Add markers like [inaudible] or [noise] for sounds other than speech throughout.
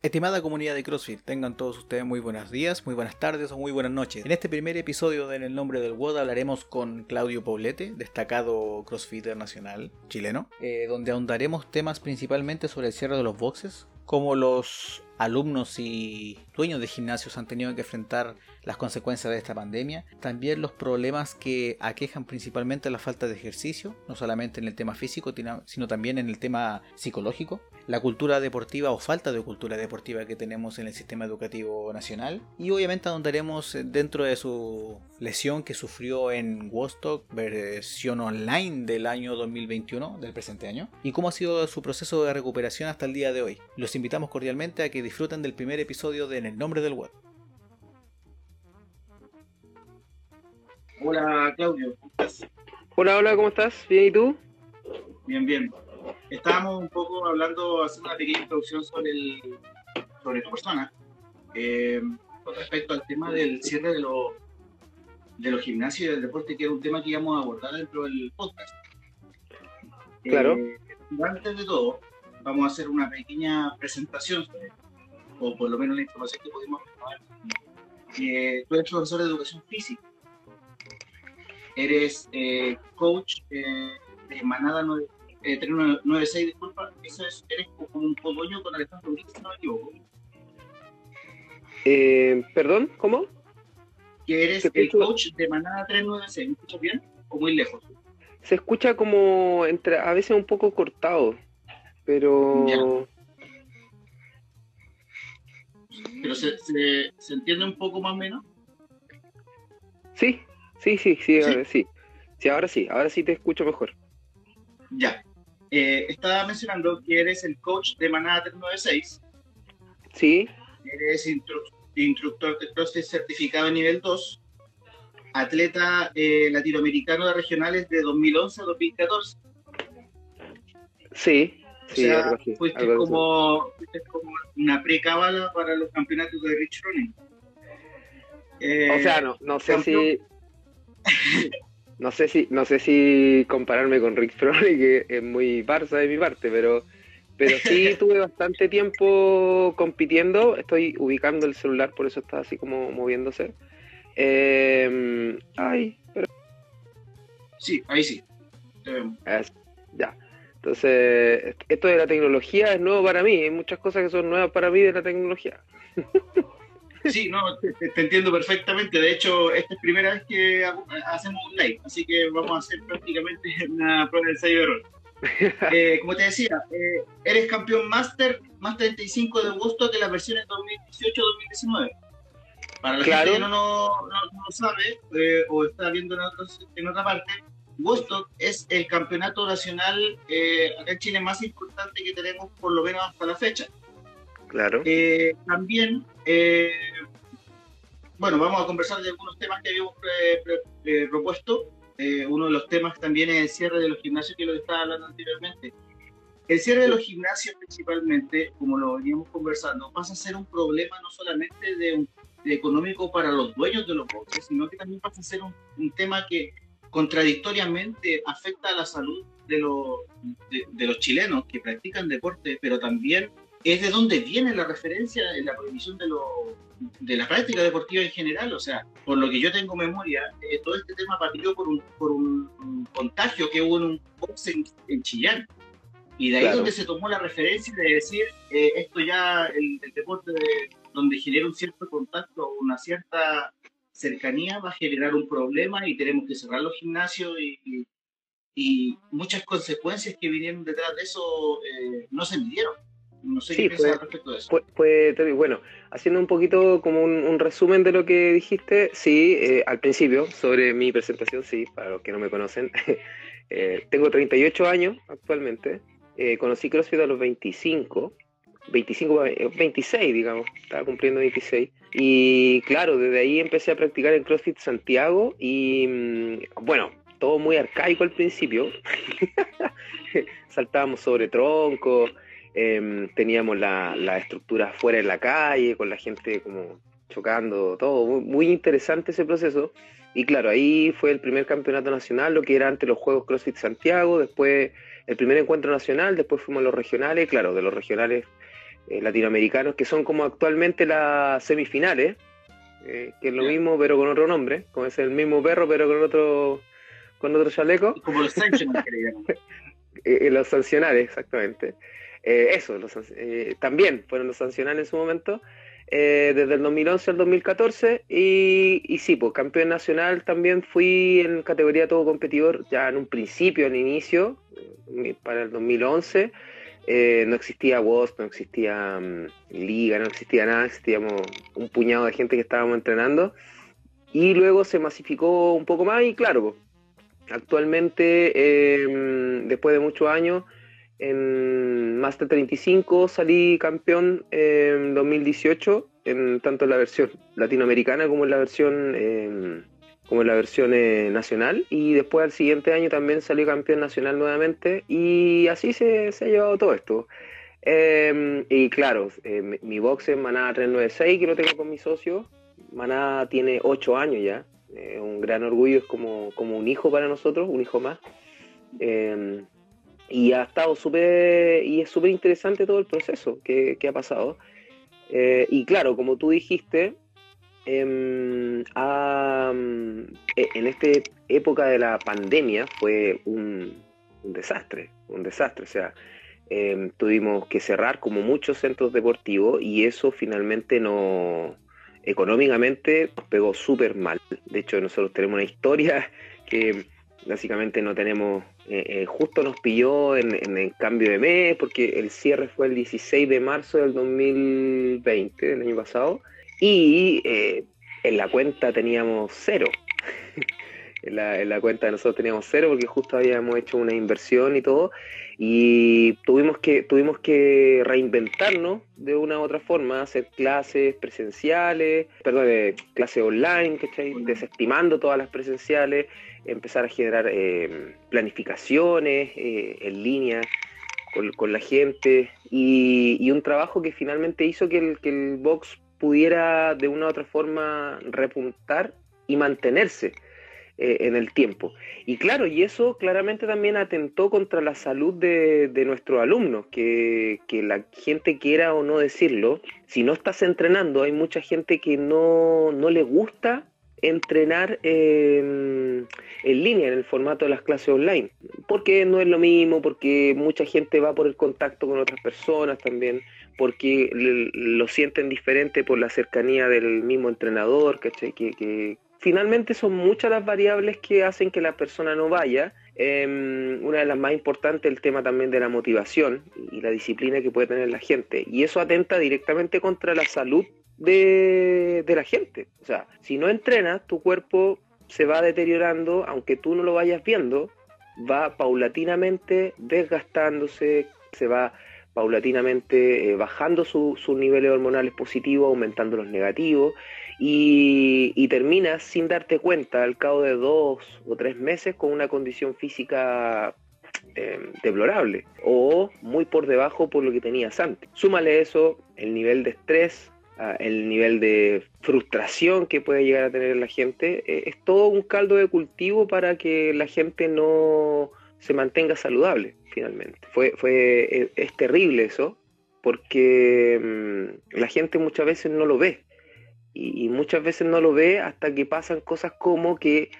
Estimada comunidad de CrossFit, tengan todos ustedes muy buenos días, muy buenas tardes o muy buenas noches. En este primer episodio de En el nombre del WOD hablaremos con Claudio Poblete, destacado crossfitter nacional chileno, eh, donde ahondaremos temas principalmente sobre el cierre de los boxes, cómo los alumnos y dueños de gimnasios han tenido que enfrentar las consecuencias de esta pandemia, también los problemas que aquejan principalmente la falta de ejercicio, no solamente en el tema físico, sino también en el tema psicológico, la cultura deportiva o falta de cultura deportiva que tenemos en el sistema educativo nacional, y obviamente ahondaremos dentro de su lesión que sufrió en Wostock, versión online del año 2021, del presente año, y cómo ha sido su proceso de recuperación hasta el día de hoy. Los invitamos cordialmente a que disfruten del primer episodio de En el nombre del web. Hola Claudio, ¿cómo estás? Hola, hola, ¿cómo estás? ¿Bien y tú? Bien, bien. Estábamos un poco hablando, haciendo una pequeña introducción sobre, el, sobre tu persona, eh, con respecto al tema del cierre de, los de los gimnasios y del deporte, que era un tema que íbamos a abordar dentro del podcast. Claro. Eh, antes de todo, vamos a hacer una pequeña presentación sobre o por lo menos la información que pudimos ver, que tú eres profesor de educación física, eres eh, coach eh, de Manada 9, eh, 396, disculpa, eso es, eres como un codoño con Alejandro Brix, si no me equivoco. Eh, ¿Perdón? ¿Cómo? Que eres el coach de Manada 396, ¿me escuchas bien o muy lejos? Se escucha como entre, a veces un poco cortado, pero... Ya. ¿Pero se, se, se, entiende un poco más o menos? Sí, sí, sí, sí, ¿Sí? Ahora, sí. sí. ahora sí, ahora sí te escucho mejor. Ya. Eh, estaba mencionando que eres el coach de Manada 396. Sí. Eres instru instructor de CrossFit certificado a nivel 2, atleta eh, latinoamericano de regionales de 2011 a 2014. Sí, Sí, o sea, algo así, fuiste, algo como, fuiste como una pre-cábala para los campeonatos de Rich Running. Eh, o sea, no, no sé campeón. si. [laughs] No sé si, no sé si compararme con Rick Froning, que es muy Barça de mi parte, pero, pero sí [laughs] tuve bastante tiempo compitiendo. Estoy ubicando el celular, por eso está así como moviéndose. Eh, ay, pero. Sí, ahí sí. Es, ya. Entonces, esto de la tecnología es nuevo para mí. Hay muchas cosas que son nuevas para mí de la tecnología. [laughs] Sí, no, te, te, entiendo perfectamente. De hecho, esta es la primera vez que hacemos un live, así que vamos a hacer prácticamente [laughs] una prueba de ensayo de error. Eh, como te decía, eh, eres campeón máster, más 35 de Woodstock de las versiones 2018-2019. Para la claro. gente que no, no, no, no lo sabe eh, o está viendo en, otros, en otra parte, Woodstock es el campeonato nacional eh, acá en Chile más importante que tenemos por lo menos hasta la fecha. Claro. Eh, también, eh, bueno, vamos a conversar de algunos temas que habíamos pre, pre, propuesto. uno de los temas también es el cierre de los gimnasios, que lo estaba hablando anteriormente. El cierre de los gimnasios principalmente, como lo veníamos conversando, pasa a ser un problema no solamente de, de económico para los dueños de los boxes, sino que también pasa a ser un, un tema que contradictoriamente afecta a la salud de los, de, de, los chilenos que practican deporte, pero también es de donde viene la referencia en la prohibición de, lo, de la práctica deportiva en general. O sea, por lo que yo tengo memoria, eh, todo este tema partió por un, por un, un, contagio que hubo en un box en, en Chillán. Y de ahí claro. donde se tomó la referencia de decir, eh, esto ya, el, el deporte de, donde genera un cierto contacto, una cierta cercanía va a generar un problema y tenemos que cerrar los gimnasios y, y, y muchas consecuencias que vinieron detrás de eso eh, no se midieron. No sé sí, qué piensas respecto de eso. Bueno, haciendo un poquito como un, un resumen de lo que dijiste, sí, eh, al principio, sobre mi presentación, sí, para los que no me conocen, [laughs] eh, tengo 38 años actualmente, eh, conocí CrossFit a los 25, 25, 26, digamos, estaba cumpliendo 26. Y claro, desde ahí empecé a practicar en CrossFit Santiago y bueno, todo muy arcaico al principio. [laughs] Saltábamos sobre troncos, eh, teníamos la, la, estructura fuera en la calle, con la gente como chocando, todo. Muy, muy, interesante ese proceso. Y claro, ahí fue el primer campeonato nacional, lo que era antes los Juegos CrossFit Santiago, después el primer encuentro nacional, después fuimos a los regionales, claro, de los regionales eh, latinoamericanos, que son como actualmente las semifinales, eh, que es lo mismo pero con otro nombre, como es el mismo perro pero con otro con otro chaleco. Como los sancionales que [laughs] los sancionales, exactamente. eso, los, también fueron los sancionales en su momento. desde el 2011 al 2014 y, y sí, pues campeón nacional también fui en categoría todo competidor ya en un principio, en inicio, para el 2011 eh, no existía WOS, no existía mm, Liga, no existía nada, existíamos un puñado de gente que estábamos entrenando. Y luego se masificó un poco más y claro, actualmente, em, después de muchos años, en Master 35 salí campeón en 2018, en tanto en la versión latinoamericana como en la versión em, como en la versión eh, nacional y después al siguiente año también salió campeón nacional nuevamente y así se, ha llevado todo esto. Em, y claro, eh, mi box es Maná 396 que lo tengo con mi socio. Maná tiene 8 años ya, un gran orgullo, es como, como un hijo para nosotros, un hijo más. Em, y ha estado súper, y es súper interesante todo el proceso que, que ha pasado. Eh, y claro, como tú dijiste, Em, e, en esta época de la pandemia fue un, desastre, un desastre. O sea, em, tuvimos que cerrar como muchos centros deportivos y eso finalmente no económicamente nos pegó súper mal. De hecho, nosotros tenemos una historia [laughs] que básicamente no tenemos, eh, eh, justo nos pilló en, el cambio de mes, porque el cierre fue el 16 de marzo del 2020, del año pasado, y eh, en la cuenta teníamos cero. [laughs] en, la, cuenta de nosotros teníamos cero porque justo habíamos hecho una inversión y todo. Y tuvimos que, tuvimos que reinventarnos de una u otra forma, hacer clases presenciales, perdón, eh, clases online, desestimando todas las presenciales, empezar a generar eh, planificaciones en línea con, la gente y, un trabajo que finalmente hizo que el, que el box pudiera de una u otra forma repuntar y mantenerse eh, en el tiempo. Y claro, y eso claramente también atentó contra la salud de, nuestros alumnos, que, la gente quiera o no decirlo, si no estás entrenando, hay mucha gente que no, no le gusta entrenar en línea, en el formato de las clases online, porque no es lo mismo, porque mucha gente va por el contacto con otras personas también, porque lo sienten diferente por la cercanía del mismo entrenador. Que, finalmente son muchas las variables que hacen que la persona no vaya. Em, una de las más importantes el tema también de la motivación y la disciplina que puede tener la gente. Y eso atenta directamente contra la salud de, de la gente. O sea, si no entrenas, tu cuerpo se va deteriorando, aunque tú no lo vayas viendo, va paulatinamente desgastándose, se va paulatinamente eh, bajando sus niveles hormonales positivos, aumentando los negativos, y, terminas sin darte cuenta al cabo de dos o tres meses con una condición física em, deplorable o muy por debajo por lo que tenías antes. Súmale eso, el nivel de estrés, ah, el nivel de frustración que puede llegar a tener la gente, eh, es todo un caldo de cultivo para que la gente no se mantenga saludable finalmente. Fue, fue, es, terrible eso, porque mm, la gente muchas veces no lo ve. Y, muchas veces no lo ve hasta que pasan cosas como que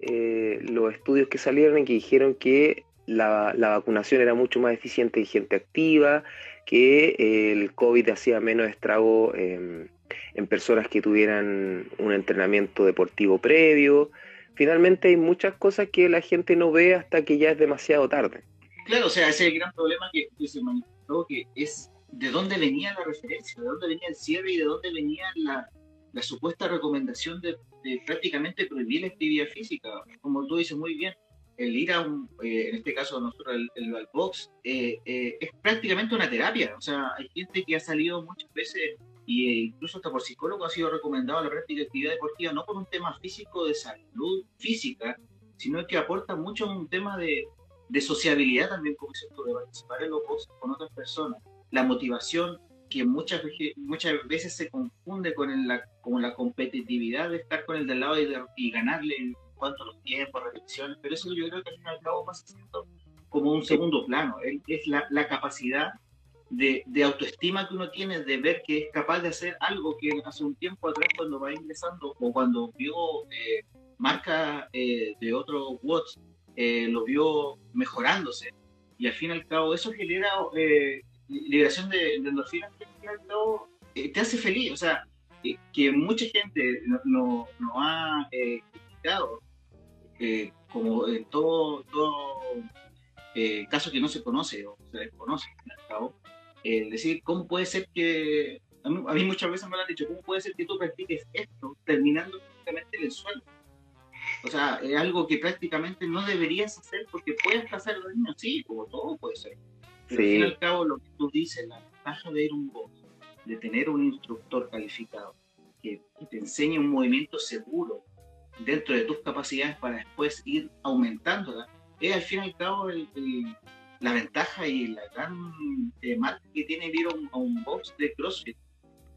eh, los estudios que salieron y que dijeron que la, vacunación era mucho más eficiente en gente activa, que el COVID hacía menos estrago en personas que tuvieran un entrenamiento deportivo previo. Finalmente hay muchas cosas que la gente no ve hasta que ya es demasiado tarde. Claro, o sea, ese es el gran problema que, se manifestó, que es de dónde venía la referencia, de dónde venía el cierre y de dónde venía la, supuesta recomendación de, prácticamente prohibir la actividad física. Como tú dices muy bien, el ir a un, eh, en este caso nosotros, el, el, box, eh, eh, es prácticamente una terapia. O sea, hay gente que ha salido muchas veces, e incluso hasta por psicólogo ha sido recomendado la práctica de actividad deportiva, no por un tema físico de salud física, sino que aporta mucho un tema de, de sociabilidad también, como dices tú, de participar en los boxes con otras personas, la motivación que muchas veces, muchas veces se confunde con, la, con la competitividad de estar con el del lado y, ganarle en cuanto a los tiempos, repeticiones, pero eso yo creo que al final y al cabo pasa como un segundo plano, es la, la capacidad de, autoestima que uno tiene, de ver que es capaz de hacer algo que hace un tiempo atrás cuando va ingresando o cuando vio eh, marca eh, de otros watts, eh, lo vio mejorándose. Y al fin y al cabo eso genera liberación de, de endorfinas que al fin y al cabo te hace feliz. O sea, que mucha gente no, no, ha criticado, como en todo, todo caso que no se conoce o se desconoce, al cabo, el decir, ¿cómo puede ser que, a mí, muchas veces me lo han dicho, ¿cómo puede ser que tú practiques esto terminando prácticamente en el suelo? O sea, es algo que prácticamente no deberías hacer porque puedes pasar daño, sí, como todo puede ser. Pero al fin y al cabo, lo que tú dices, la ventaja de ir a un box, de tener un instructor calificado, que, te enseñe un movimiento seguro dentro de tus capacidades para después ir aumentándola, es al fin y al cabo el, la ventaja y la gran eh, marca que tiene ir a un, box de CrossFit.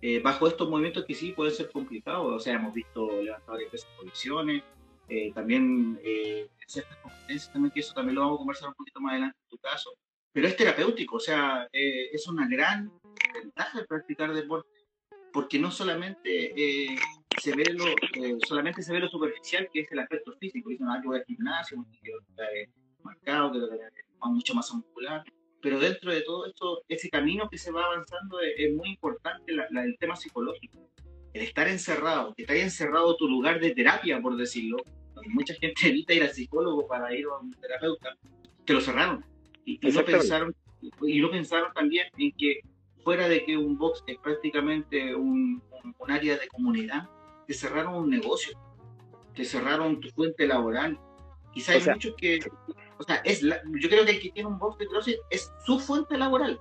Eh, bajo estos movimientos que sí pueden ser complicados, o sea, hemos visto levantadores de pesas posiciones, eh, también ciertas competencias, también que eso también lo vamos a conversar un poquito más adelante en tu caso, pero es terapéutico, o sea, es una gran ventaja practicar deporte, porque no solamente se ve lo, solamente se ve lo superficial, que es el aspecto físico, dicen, ah, yo voy al gimnasio, que marcado, que mucho más muscular. Pero dentro de todo esto, ese camino que se va avanzando es, muy importante el tema psicológico. El estar encerrado, que te haya encerrado tu lugar de terapia, por decirlo. Mucha gente [laughs] evita ir al psicólogo para ir a un terapeuta. Te lo cerraron. Y, y no pensaron, y no pensaron también en que fuera de que un box es prácticamente un, un, área de comunidad, te cerraron un negocio, te cerraron tu fuente laboral. Quizá hay muchos que, o sea, es yo creo que el que tiene un box de CrossFit es su fuente laboral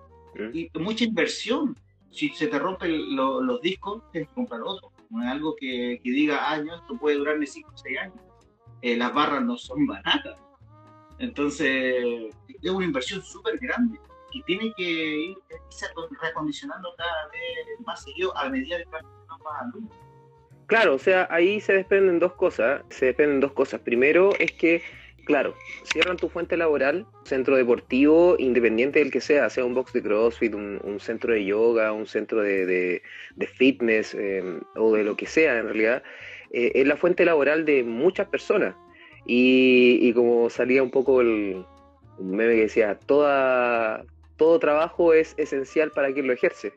y mucha inversión. Si se te rompen los discos, tienes que comprar otro. No es algo que, que diga, ah, esto puede durarme 5 o 6 años. Eh, las barras no son baratas. Entonces, es una inversión súper grande que tiene que ir recondicionando cada vez más seguido a medida que van más alumnos. Claro, o sea, ahí se desprenden dos cosas. Se desprenden dos cosas. Primero es que claro, cierran tu fuente laboral, centro deportivo, independiente del que sea, sea un box de CrossFit, un, centro de yoga, un centro de, fitness em, o de lo que sea en realidad, eh, es la fuente laboral de muchas personas. Y, como salía un poco el meme que decía, todo trabajo es esencial para quien lo ejerce.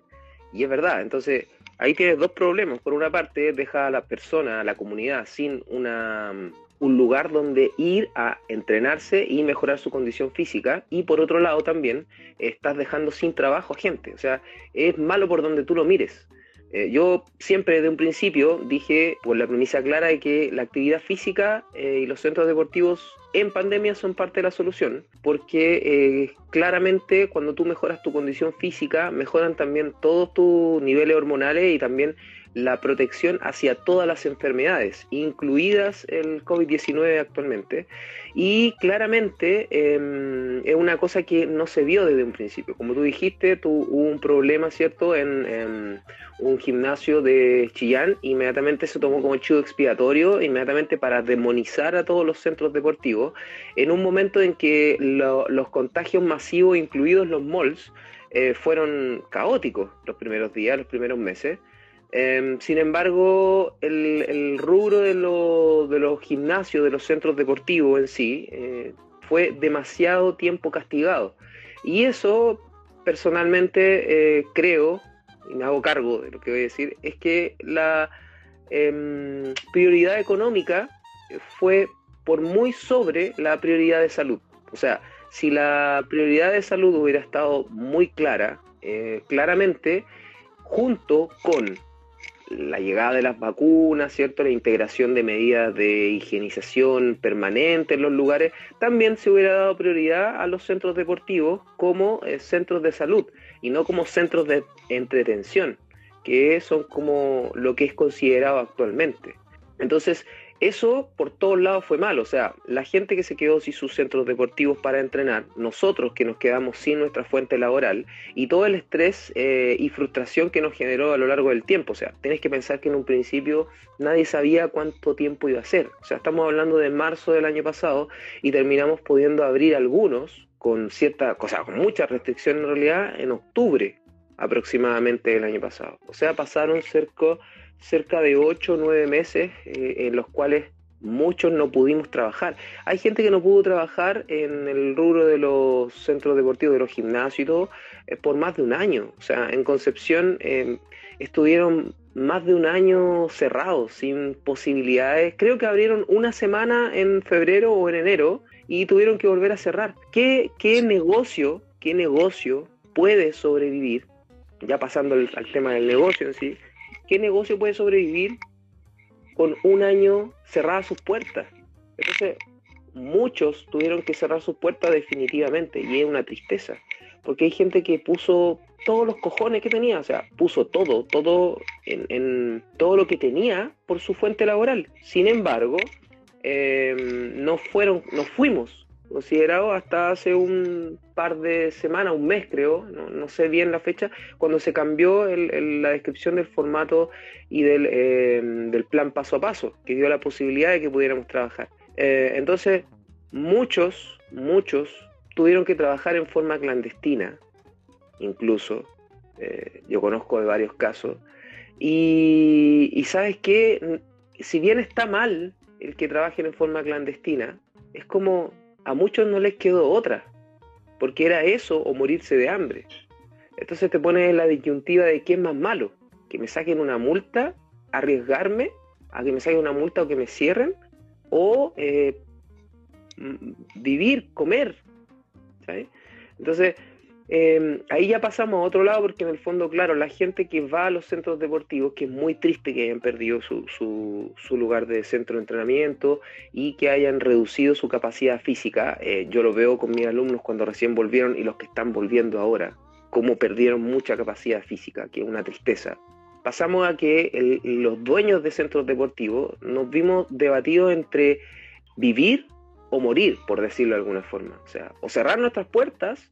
Y es verdad, entonces ahí tienes dos problemas. Por una parte, deja a la persona, a la comunidad, sin una un lugar donde ir a entrenarse y mejorar su condición física y por otro lado también estás dejando sin trabajo a gente, o sea, es malo por donde tú lo mires. Eh, yo siempre desde un principio dije, por la premisa clara de que la actividad física eh, y los centros deportivos en pandemia son parte de la solución, porque eh, claramente cuando tú mejoras tu condición física, mejoran también todos tus niveles hormonales y también la protección hacia todas las enfermedades, incluidas el COVID-19 actualmente. Y claramente em, es una cosa que no se vio desde un principio. Como tú dijiste, tuvo un problema, ¿cierto?, en, un gimnasio de Chillán, inmediatamente se tomó como chivo expiatorio, inmediatamente para demonizar a todos los centros deportivos, en un momento en que los contagios masivos, incluidos los malls, eh, fueron caóticos los primeros días, los primeros meses. Em, sin embargo, el, rubro de, los gimnasios, de los centros deportivos en sí, eh, fue demasiado tiempo castigado. Y eso, personalmente, eh, creo, y me hago cargo de lo que voy a decir, es que la em, prioridad económica fue por muy sobre la prioridad de salud. O sea, si la prioridad de salud hubiera estado muy clara, eh, claramente, junto con la llegada de las vacunas, ¿cierto? La integración de medidas de higienización permanente en los lugares, también se hubiera dado prioridad a los centros deportivos como eh, centros de salud y no como centros de entretención, que son como lo que es considerado actualmente. Entonces, eso por todos lados fue malo, o sea, la gente que se quedó sin sus centros deportivos para entrenar, nosotros que nos quedamos sin nuestra fuente laboral y todo el estrés eh, y frustración que nos generó a lo largo del tiempo, o sea, tenés que pensar que en un principio nadie sabía cuánto tiempo iba a ser, o sea, estamos hablando de marzo del año pasado y terminamos pudiendo abrir algunos con cierta, cosa, con mucha restricción en realidad en octubre aproximadamente del año pasado. O sea, pasaron cerca, cerca de 8 o 9 meses eh, en los cuales muchos no pudimos trabajar. Hay gente que no pudo trabajar en el rubro de los centros deportivos, de los gimnasios y todo, eh, por más de un año. O sea, en Concepción eh, estuvieron más de un año cerrados, sin posibilidades. Creo que abrieron una semana en febrero o en enero y tuvieron que volver a cerrar. ¿Qué, qué negocio, qué negocio puede sobrevivir? Ya pasando al, al tema del negocio en sí, ¿qué negocio puede sobrevivir con un año cerradas sus puertas. Entonces, muchos tuvieron que cerrar sus puertas definitivamente y es una tristeza, porque hay gente que puso todos los cojones que tenía, o sea, puso todo, todo en, todo lo que tenía por su fuente laboral. Sin embargo, eh, no fueron, no fuimos considerado hasta hace un par de semanas, un mes creo, no, sé bien la fecha, cuando se cambió la descripción del formato y eh, del, plan paso a paso, que dio la posibilidad de que pudiéramos trabajar. Eh, entonces, muchos, muchos tuvieron que trabajar en forma clandestina, incluso, eh, yo conozco de varios casos, y, y sabes que, si bien está mal el que trabajen en forma clandestina, es como a muchos no les quedó otra, porque era eso o morirse de hambre. Entonces te pones en la disyuntiva de quién es más malo, que me saquen una multa, arriesgarme a que me saquen una multa o que me cierren, o eh, vivir, comer. Entonces, Em, ahí ya pasamos a otro lado porque en el fondo, claro, la gente que va a los centros deportivos, que es muy triste que hayan perdido su, su, lugar de centro de entrenamiento y que hayan reducido su capacidad física, eh, yo lo veo con mis alumnos cuando recién volvieron y los que están volviendo ahora, cómo perdieron mucha capacidad física, que es una tristeza. Pasamos a que los dueños de centros deportivos nos vimos debatidos entre vivir o morir, por decirlo de alguna forma. O sea, o cerrar nuestras puertas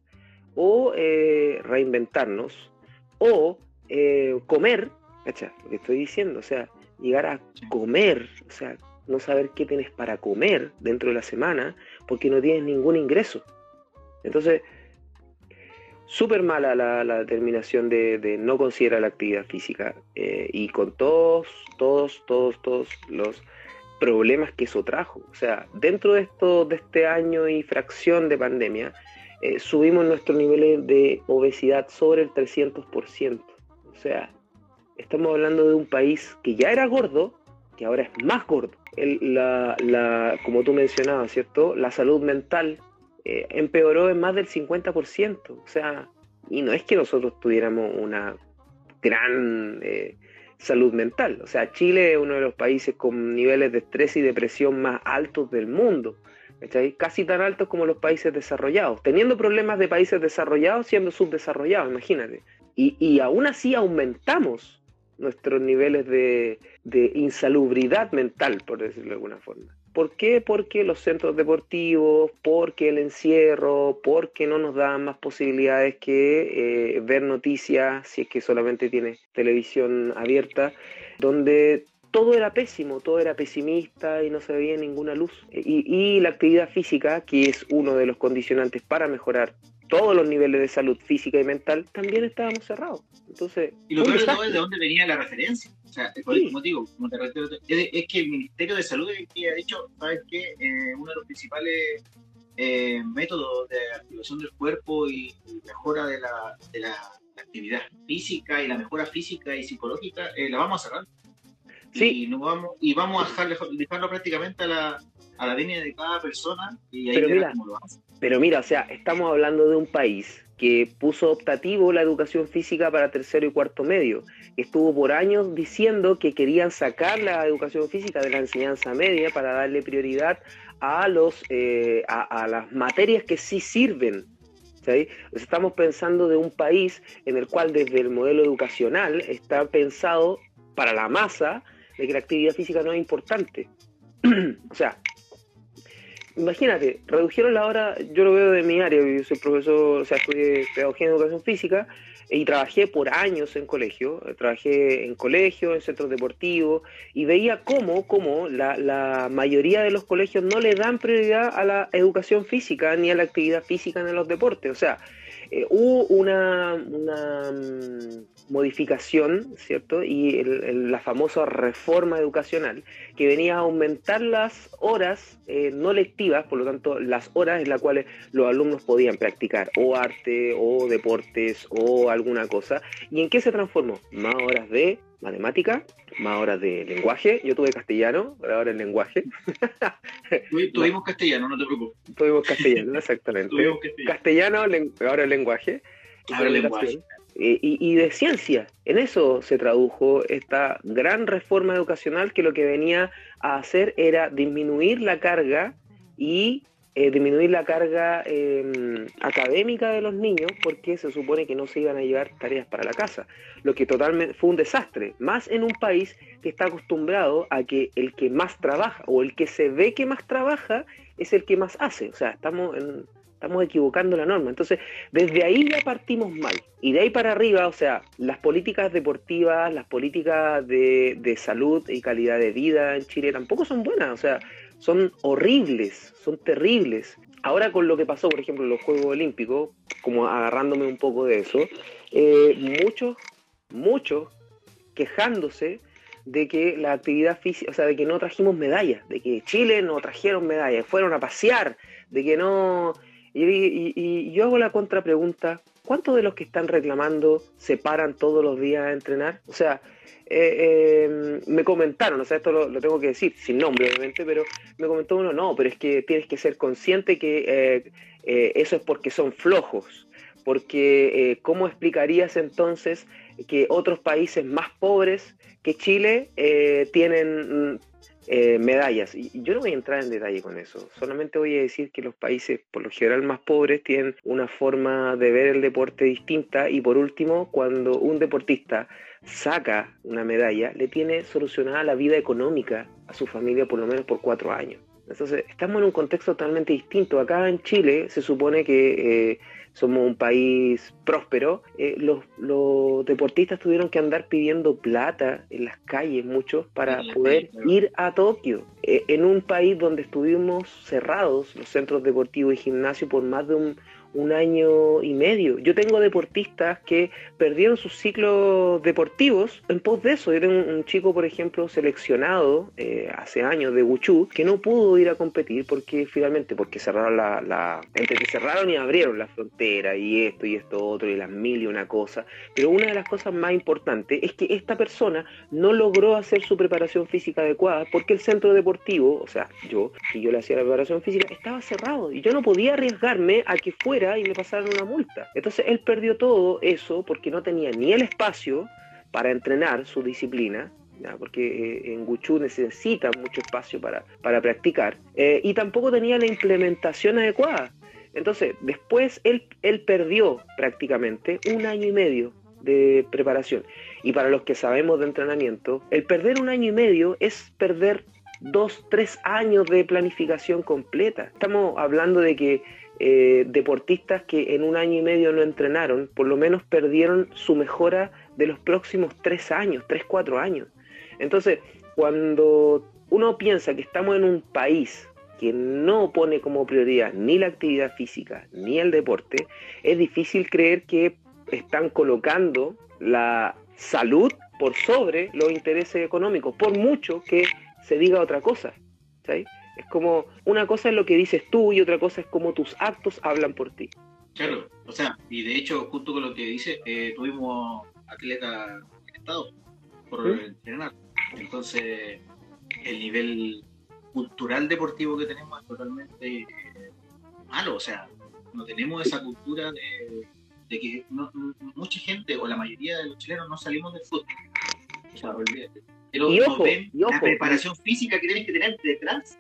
o eh, reinventarnos, o eh, comer, ¿cacha? Lo que estoy diciendo, o sea, llegar a comer, o sea, no saber qué tienes para comer dentro de la semana, porque no tienes ningún ingreso. Entonces, súper mala la, determinación de, no considerar la actividad física eh, y con todos, todos, todos, todos los problemas que eso trajo. O sea, dentro de esto, de este año y fracción de pandemia, eh, subimos nuestros niveles de obesidad sobre el 300%. O sea, estamos hablando de un país que ya era gordo, que ahora es más gordo. la, como tú mencionabas, ¿cierto? La salud mental eh, empeoró en más del 50%. O sea, y no es que nosotros tuviéramos una gran eh, salud mental. O sea, Chile es uno de los países con niveles de estrés y depresión más altos del mundo. Casi tan altos como los países desarrollados, teniendo problemas de países desarrollados siendo subdesarrollados, imagínate. Y, y aún así aumentamos nuestros niveles de, de, insalubridad mental, por decirlo de alguna forma. ¿Por qué? Porque los centros deportivos, porque el encierro, porque no nos dan más posibilidades que eh, ver noticias, si es que solamente tienes televisión abierta, donde todo era pésimo, todo era pesimista y no se veía ninguna luz. Y, la actividad física, que es uno de los condicionantes para mejorar todos los niveles de salud física y mental, también estábamos cerrados. Entonces, y lo peor de todo es de dónde venía la referencia. O sea, por el motivo, como te refiero, es, que el Ministerio de Salud ha dicho, ¿sabes qué? Eh, uno de los principales eh, métodos de activación del cuerpo y mejora de la, de la actividad física y la mejora física y psicológica, eh, la vamos a cerrar. Sí. Y, vamos, y vamos a dejarlo prácticamente a la, a la venia de cada persona y ahí pero mira, cómo lo Pero mira, o sea, estamos hablando de un país que puso optativo la educación física para tercero y cuarto medio. Estuvo por años diciendo que querían sacar la educación física de la enseñanza media para darle prioridad a, los, eh, a, las materias que sí sirven. Estamos pensando de un país en el cual desde el modelo educacional está pensado para la masa de que la actividad física no es importante. [clears throat] o sea, imagínate, redujeron la hora, yo lo veo de mi área, yo soy profesor, o sea, estudié pedagogía en educación física, y trabajé por años en colegio, trabajé en colegio, en centros deportivos, y veía cómo, cómo la, la, mayoría de los colegios no le dan prioridad a la educación física ni a la actividad física en los deportes. O sea, eh, hubo una, una mm, modificación, ¿cierto? Y la famosa reforma educacional, que venía a aumentar las horas eh, no lectivas, por lo tanto, las horas en las cuales los alumnos podían practicar o arte o deportes o alguna cosa. ¿Y en qué se transformó? Más horas de matemática, más horas de lenguaje. Yo tuve castellano, ahora el lenguaje. [laughs] Tuvimos castellano, no te preocupes. Tuvimos castellano, exactamente. castellano. ahora el lenguaje. Ahora el lenguaje. Eh, y, de ciencia. En eso se tradujo esta gran reforma educacional que lo que venía a hacer era disminuir la carga y eh, disminuir la carga em, académica de los niños porque se supone que no se iban a llevar tareas para la casa, lo que totalmente fue un desastre, más en un país que está acostumbrado a que el que más trabaja o el que se ve que más trabaja es el que más hace, o sea, estamos en, estamos equivocando la norma. Entonces, desde ahí ya partimos mal. Y de ahí para arriba, o sea, las políticas deportivas, las políticas de, de salud y calidad de vida en Chile tampoco son buenas. O sea, son horribles, son terribles. Ahora con lo que pasó, por ejemplo, en los Juegos Olímpicos, como agarrándome un poco de eso, eh, muchos, muchos quejándose de que la actividad física, o sea, de que no trajimos medallas, de que Chile no trajeron medallas, fueron a pasear, de que no, y, yo hago la contrapregunta, ¿cuántos de los que están reclamando se paran todos los días a entrenar? O sea, eh, em, me comentaron, o sea, esto lo, tengo que decir, sin nombre obviamente, pero me comentó uno, no, pero es que tienes que ser consciente que eh, eh, eso es porque son flojos, porque ¿cómo explicarías entonces que otros países más pobres que Chile tienen eh, medallas. Y yo no voy a entrar en detalle con eso, solamente voy a decir que los países, por lo general más pobres, tienen una forma de ver el deporte distinta y por último, cuando un deportista saca una medalla, le tiene solucionada la vida económica a su familia por lo menos por cuatro años. Entonces, estamos en un contexto totalmente distinto. Acá en Chile se supone que eh, somos un país próspero. Eh, los, deportistas tuvieron que andar pidiendo plata en las calles, muchos, para poder ir a Tokio. Eh, en un país donde estuvimos cerrados, los centros deportivos y gimnasio, por más de un, un año y medio. Yo tengo deportistas que perdieron sus ciclos deportivos en pos de eso. Yo tengo un, chico, por ejemplo, seleccionado eh, hace años de Wuchu, que no pudo ir a competir porque finalmente, porque cerraron la, la, entre que cerraron y abrieron la frontera y esto y esto otro y las mil y una cosa. Pero una de las cosas más importantes es que esta persona no logró hacer su preparación física adecuada porque el centro deportivo, o sea, yo, que yo le hacía la preparación física, estaba cerrado y yo no podía arriesgarme a que fuera y le pasaron una multa. Entonces él perdió todo eso porque no tenía ni el espacio para entrenar su disciplina, porque eh, en Guchu necesita mucho espacio para, para practicar, eh, y tampoco tenía la implementación adecuada. Entonces, después él, él perdió prácticamente un año y medio de preparación. Y para los que sabemos de entrenamiento, el perder un año y medio es perder dos, tres años de planificación completa. Estamos hablando de que eh, deportistas que en un año y medio no entrenaron, por lo menos perdieron su mejora de los próximos tres años, tres, cuatro años. Entonces, cuando uno piensa que estamos en un país que no pone como prioridad ni la actividad física ni el deporte, es difícil creer que están colocando la salud por sobre los intereses económicos, por mucho que se diga otra cosa. ¿sí? Es como una cosa es lo que dices tú y otra cosa es cómo tus actos hablan por ti. Claro, o sea, y de hecho, justo con lo que dices, eh, tuvimos atletas en estado por entrenar. Entonces, el nivel cultural deportivo que tenemos es totalmente eh, malo. O sea, no tenemos esa cultura de, que mucha gente o la mayoría de los chilenos no salimos del fútbol. O sea, olvídate. Pero y ojo, la preparación física que tienes que tener detrás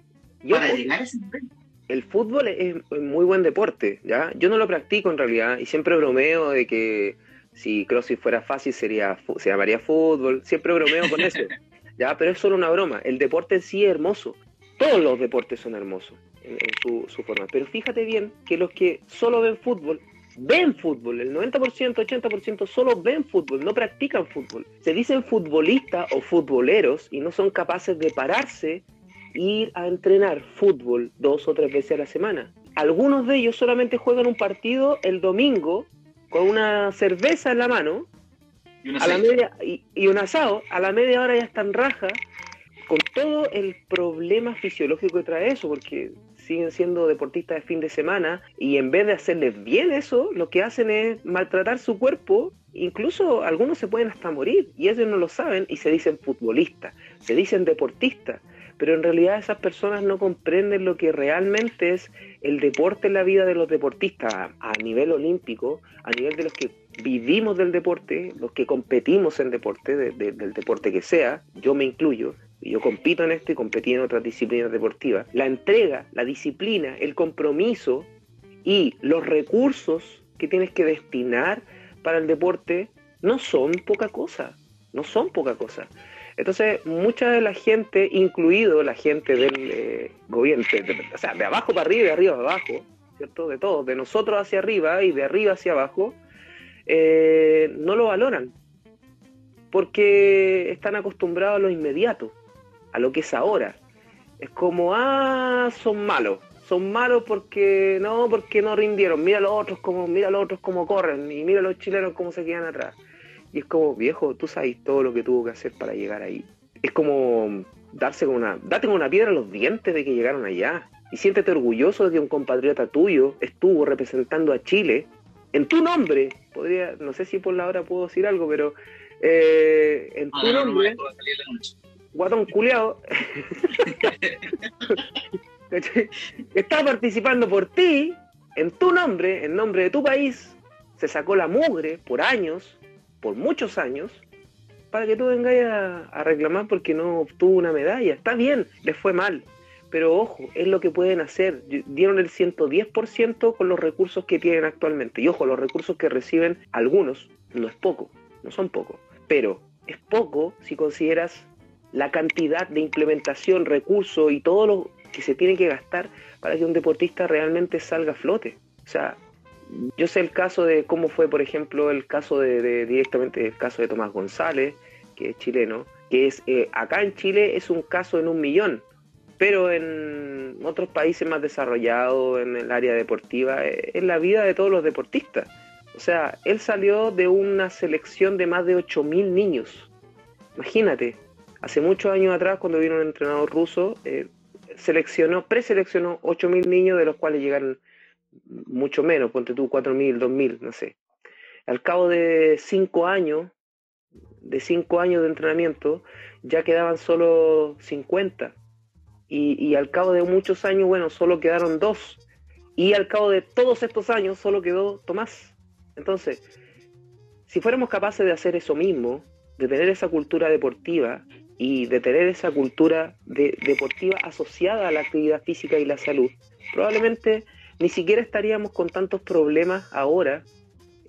el fútbol es, muy buen deporte, ¿ya? Yo no lo practico en realidad y siempre bromeo de que si CrossFit fuera fácil sería, se llamaría fútbol. Siempre bromeo con eso, [laughs] ¿ya? Pero es solo una broma. El deporte en sí es hermoso. Todos los deportes son hermosos en, su, su, forma. Pero fíjate bien que los que solo ven fútbol ven fútbol, el 90%, 80% solo ven fútbol, no practican fútbol. Se dicen futbolistas o futboleros y no son capaces de pararse ir a entrenar fútbol dos o tres veces a la semana. Algunos de ellos solamente juegan un partido el domingo con una cerveza en la mano y, a la media, y, un asado, a la media hora ya están rajas, con todo el problema fisiológico que trae eso, porque siguen siendo deportistas de fin de semana y en vez de hacerles bien eso, lo que hacen es maltratar su cuerpo, incluso algunos se pueden hasta morir y ellos no lo saben y se dicen futbolistas, se dicen deportistas, pero en realidad esas personas no comprenden lo que realmente es el deporte en la vida de los deportistas a, nivel olímpico, a nivel de los que vivimos del deporte, los que competimos en deporte, del deporte que sea, yo me incluyo, yo compito en esto y competí en otras disciplinas deportivas, la entrega, la disciplina, el compromiso y los recursos que tienes que destinar para el deporte no son poca cosa, no son poca cosa. Entonces, mucha de la gente, incluido la gente del eh, gobierno, o sea, de abajo para arriba y de arriba para abajo, ¿cierto? De todos, de nosotros hacia arriba y de arriba hacia abajo, eh, no lo valoran, porque están acostumbrados a lo inmediato a lo que es ahora. Es como, ah, son malos. Son malos porque no, porque no rindieron. Mira los otros como, mira los otros como corren y mira los chilenos cómo se quedan atrás. Y es como, viejo, tú sabes todo lo que tuvo que hacer para llegar ahí. Es como darse con una, date con una piedra en los dientes de que llegaron allá. Y siéntete orgulloso de que un compatriota tuyo estuvo representando a Chile en tu nombre. Podría, no sé si por la hora puedo decir algo, pero eh, en tu nombre guatón culeado, está participando por ti, en tu nombre, en nombre de tu país, se sacó la mugre por años, por muchos años, para que tú vengas a, reclamar porque no obtuvo una medalla. Está bien, les fue mal, pero ojo, es lo que pueden hacer. Dieron el 110% con los recursos que tienen actualmente. Y ojo, los recursos que reciben algunos no es poco, no son poco, pero es poco si consideras la cantidad de implementación, recursos y todo lo que se tiene que gastar para que un deportista realmente salga a flote. O sea, yo sé el caso de cómo fue, por ejemplo, el caso de, directamente el caso de Tomás González, que es chileno, que es eh, acá en Chile es un caso en un millón, pero en otros países más desarrollados, en el área deportiva, eh, es la vida de todos los deportistas. O sea, él salió de una selección de más de 8.000 niños. Imagínate, Hace muchos años atrás, cuando vino un entrenador ruso, eh, seleccionó, preseleccionó 8.000 niños, de los cuales llegaron mucho menos, ponte tú 4.000, 2.000, no sé. Al cabo de 5 años, de 5 años de entrenamiento, ya quedaban solo 50. Y, y al cabo de muchos años, bueno, solo quedaron dos. Y al cabo de todos estos años, solo quedó Tomás. Entonces, si fuéramos capaces de hacer eso mismo, de tener esa cultura deportiva, y de tener esa cultura deportiva asociada a la actividad física y la salud, probablemente ni siquiera estaríamos con tantos problemas ahora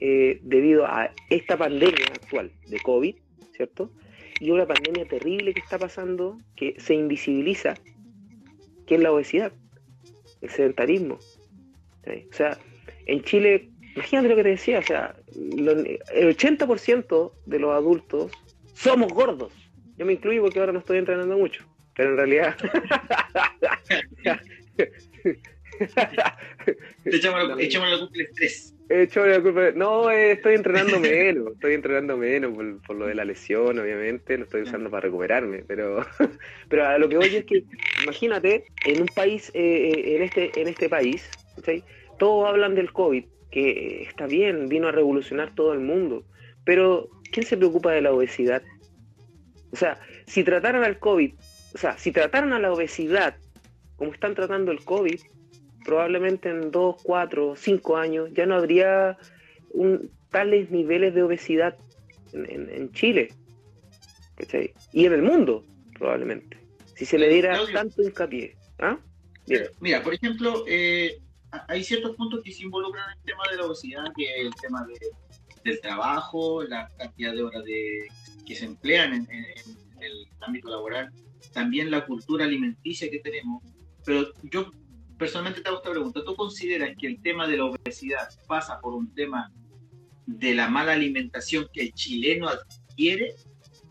eh, debido a esta pandemia actual de COVID, ¿cierto? Y una pandemia terrible que está pasando, que se invisibiliza, que es la obesidad, el sedentarismo. O sea, en Chile, imagínate lo que te decía, o sea, el 80% de los adultos somos gordos. Yo me incluyo porque ahora no estoy entrenando mucho, pero en realidad... [laughs] [laughs] Echamos la culpa del estrés. La culpa. No, eh, estoy entrenando [laughs] menos, estoy entrenando menos por, lo de la lesión, obviamente, lo estoy usando para recuperarme, pero, [laughs] pero a lo que voy es que, imagínate, en un país, eh, eh, en este, en este país, todos hablan del COVID, que está bien, vino a revolucionar todo el mundo, pero ¿quién se preocupa de la obesidad? O sea, si trataran al COVID, o sea, si trataran a la obesidad como están tratando el COVID, probablemente en dos, cuatro, cinco años ya no habría un, tales niveles de obesidad en, Chile. Y en el mundo, probablemente. Si se le diera tanto hincapié. ¿Ah? Mira. por ejemplo, eh, hay ciertos puntos que se involucran en el tema de la obesidad, que es el tema del trabajo, la cantidad de horas de, que se emplean en, el ámbito laboral, también la cultura alimenticia que tenemos, pero yo personalmente te hago esta pregunta. ¿Tú consideras que el tema de la obesidad pasa por un tema de la mala alimentación que el chileno adquiere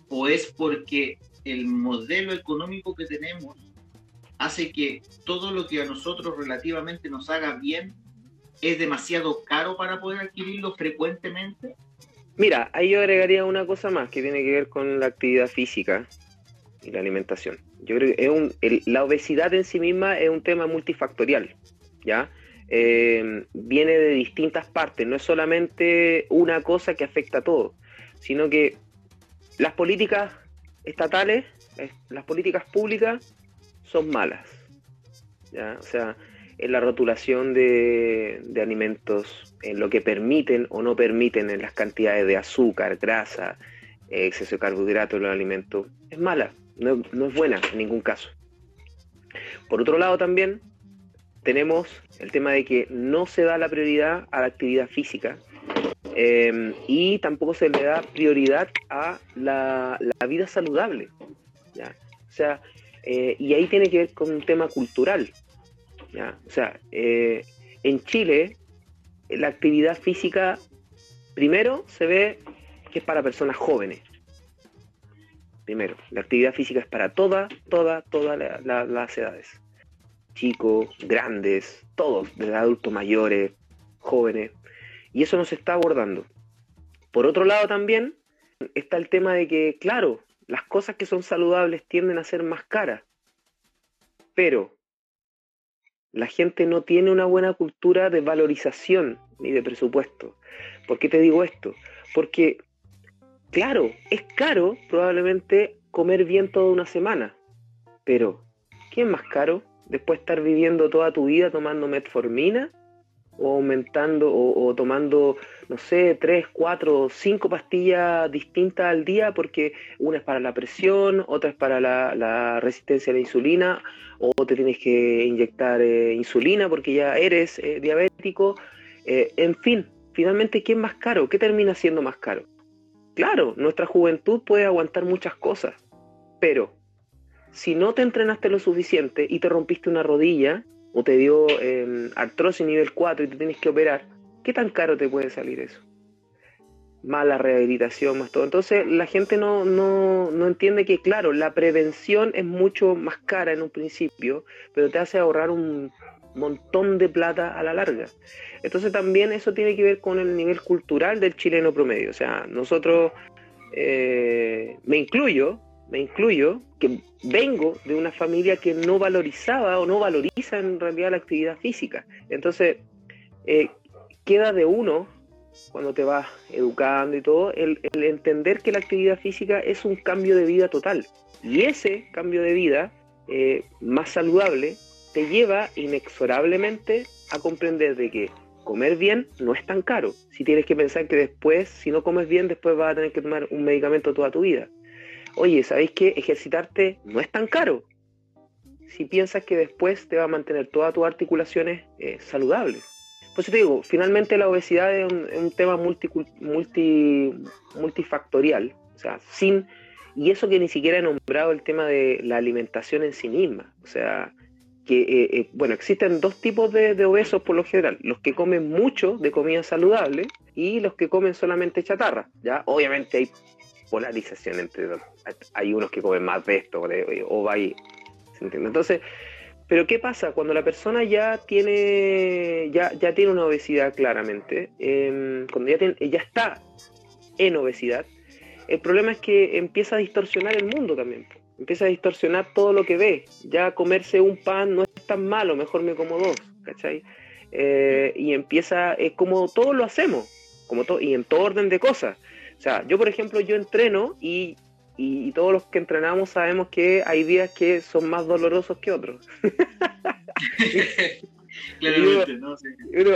o es porque el modelo económico que tenemos hace que todo lo que a nosotros relativamente nos haga bien es demasiado caro para poder adquirirlo frecuentemente? Mira, ahí yo agregaría una cosa más que tiene que ver con la actividad física y la alimentación. Yo creo que es un, la obesidad en sí misma es un tema multifactorial, ¿ya? Eh, viene de distintas partes, no es solamente una cosa que afecta a todo, sino que las políticas estatales, las políticas públicas son malas. ¿ya? O sea, en la rotulación de, alimentos, en lo que permiten o no permiten en las cantidades de azúcar, grasa, exceso de carbohidratos en los alimentos, es mala, no, no es buena en ningún caso. Por otro lado también tenemos el tema de que no se da la prioridad a la actividad física eh, y tampoco se le da prioridad a la, vida saludable. O sea, eh, y ahí tiene que ver con un tema cultural. O sea, eh, en Chile la actividad física primero se ve que es para personas jóvenes. Primero, la actividad física es para todas, todas, todas las edades chicos, grandes, todos, desde adultos mayores, jóvenes, y eso nos está abordando. Por otro lado también está el tema de que, claro, las cosas que son saludables tienden a ser más caras, pero la gente no tiene una buena cultura de valorización ni de presupuesto. ¿Por qué te digo esto? Porque, claro, es caro probablemente comer bien toda una semana, pero ¿qué es más caro? después estar viviendo toda tu vida tomando metformina o aumentando o, tomando, no sé, tres, cuatro, cinco pastillas distintas al día porque una es para la presión, otra es para la, resistencia a la insulina o te tienes que inyectar eh, insulina porque ya eres eh, diabético. Eh, en fin, finalmente, ¿qué es más caro? ¿Qué termina siendo más caro? Claro, nuestra juventud puede aguantar muchas cosas, pero si no te entrenaste lo suficiente y te rompiste una rodilla o te dio eh, artrosis nivel 4 y te tienes que operar, ¿qué tan caro te puede salir eso? Más la rehabilitación, más todo. Entonces la gente no, no, no entiende que, claro, la prevención es mucho más cara en un principio, pero te hace ahorrar un montón de plata a la larga. Entonces también eso tiene que ver con el nivel cultural del chileno promedio. O sea, nosotros, eh, me incluyo, me incluyo, que vengo de una familia que no valorizaba o no valoriza en realidad la actividad física. Entonces, eh, queda de uno, cuando te vas educando y todo, el, entender que la actividad física es un cambio de vida total. Y ese cambio de vida eh, más saludable te lleva inexorablemente a comprender de que comer bien no es tan caro. Si tienes que pensar que después, si no comes bien, después vas a tener que tomar un medicamento toda tu vida oye, ¿sabéis que ejercitarte no es tan caro? Si piensas que después te va a mantener todas tus articulaciones eh, saludables. Pues te digo, finalmente la obesidad es un, tema multi, multi, multifactorial, o sea, sin, y eso que ni siquiera he nombrado el tema de la alimentación en sí misma, o sea, que, eh, eh, bueno, existen dos tipos de, de, obesos por lo general, los que comen mucho de comida saludable y los que comen solamente chatarra, ¿ya? Obviamente hay polarización entre hay unos que comen más de esto o va ahí ¿se entiende? entonces pero qué pasa cuando la persona ya tiene ya, ya tiene una obesidad claramente em, cuando ya, ya está en obesidad el problema es que empieza a distorsionar el mundo también empieza a distorsionar todo lo que ve ya comerse un pan no es tan malo mejor me como dos ¿cachai? Eh, y empieza es como todos lo hacemos como todo y en todo orden de cosas o sea, yo por ejemplo, yo entreno y, todos los que entrenamos sabemos que hay días que son más dolorosos que otros. [laughs] [laughs] [laughs] Claramente, ¿no?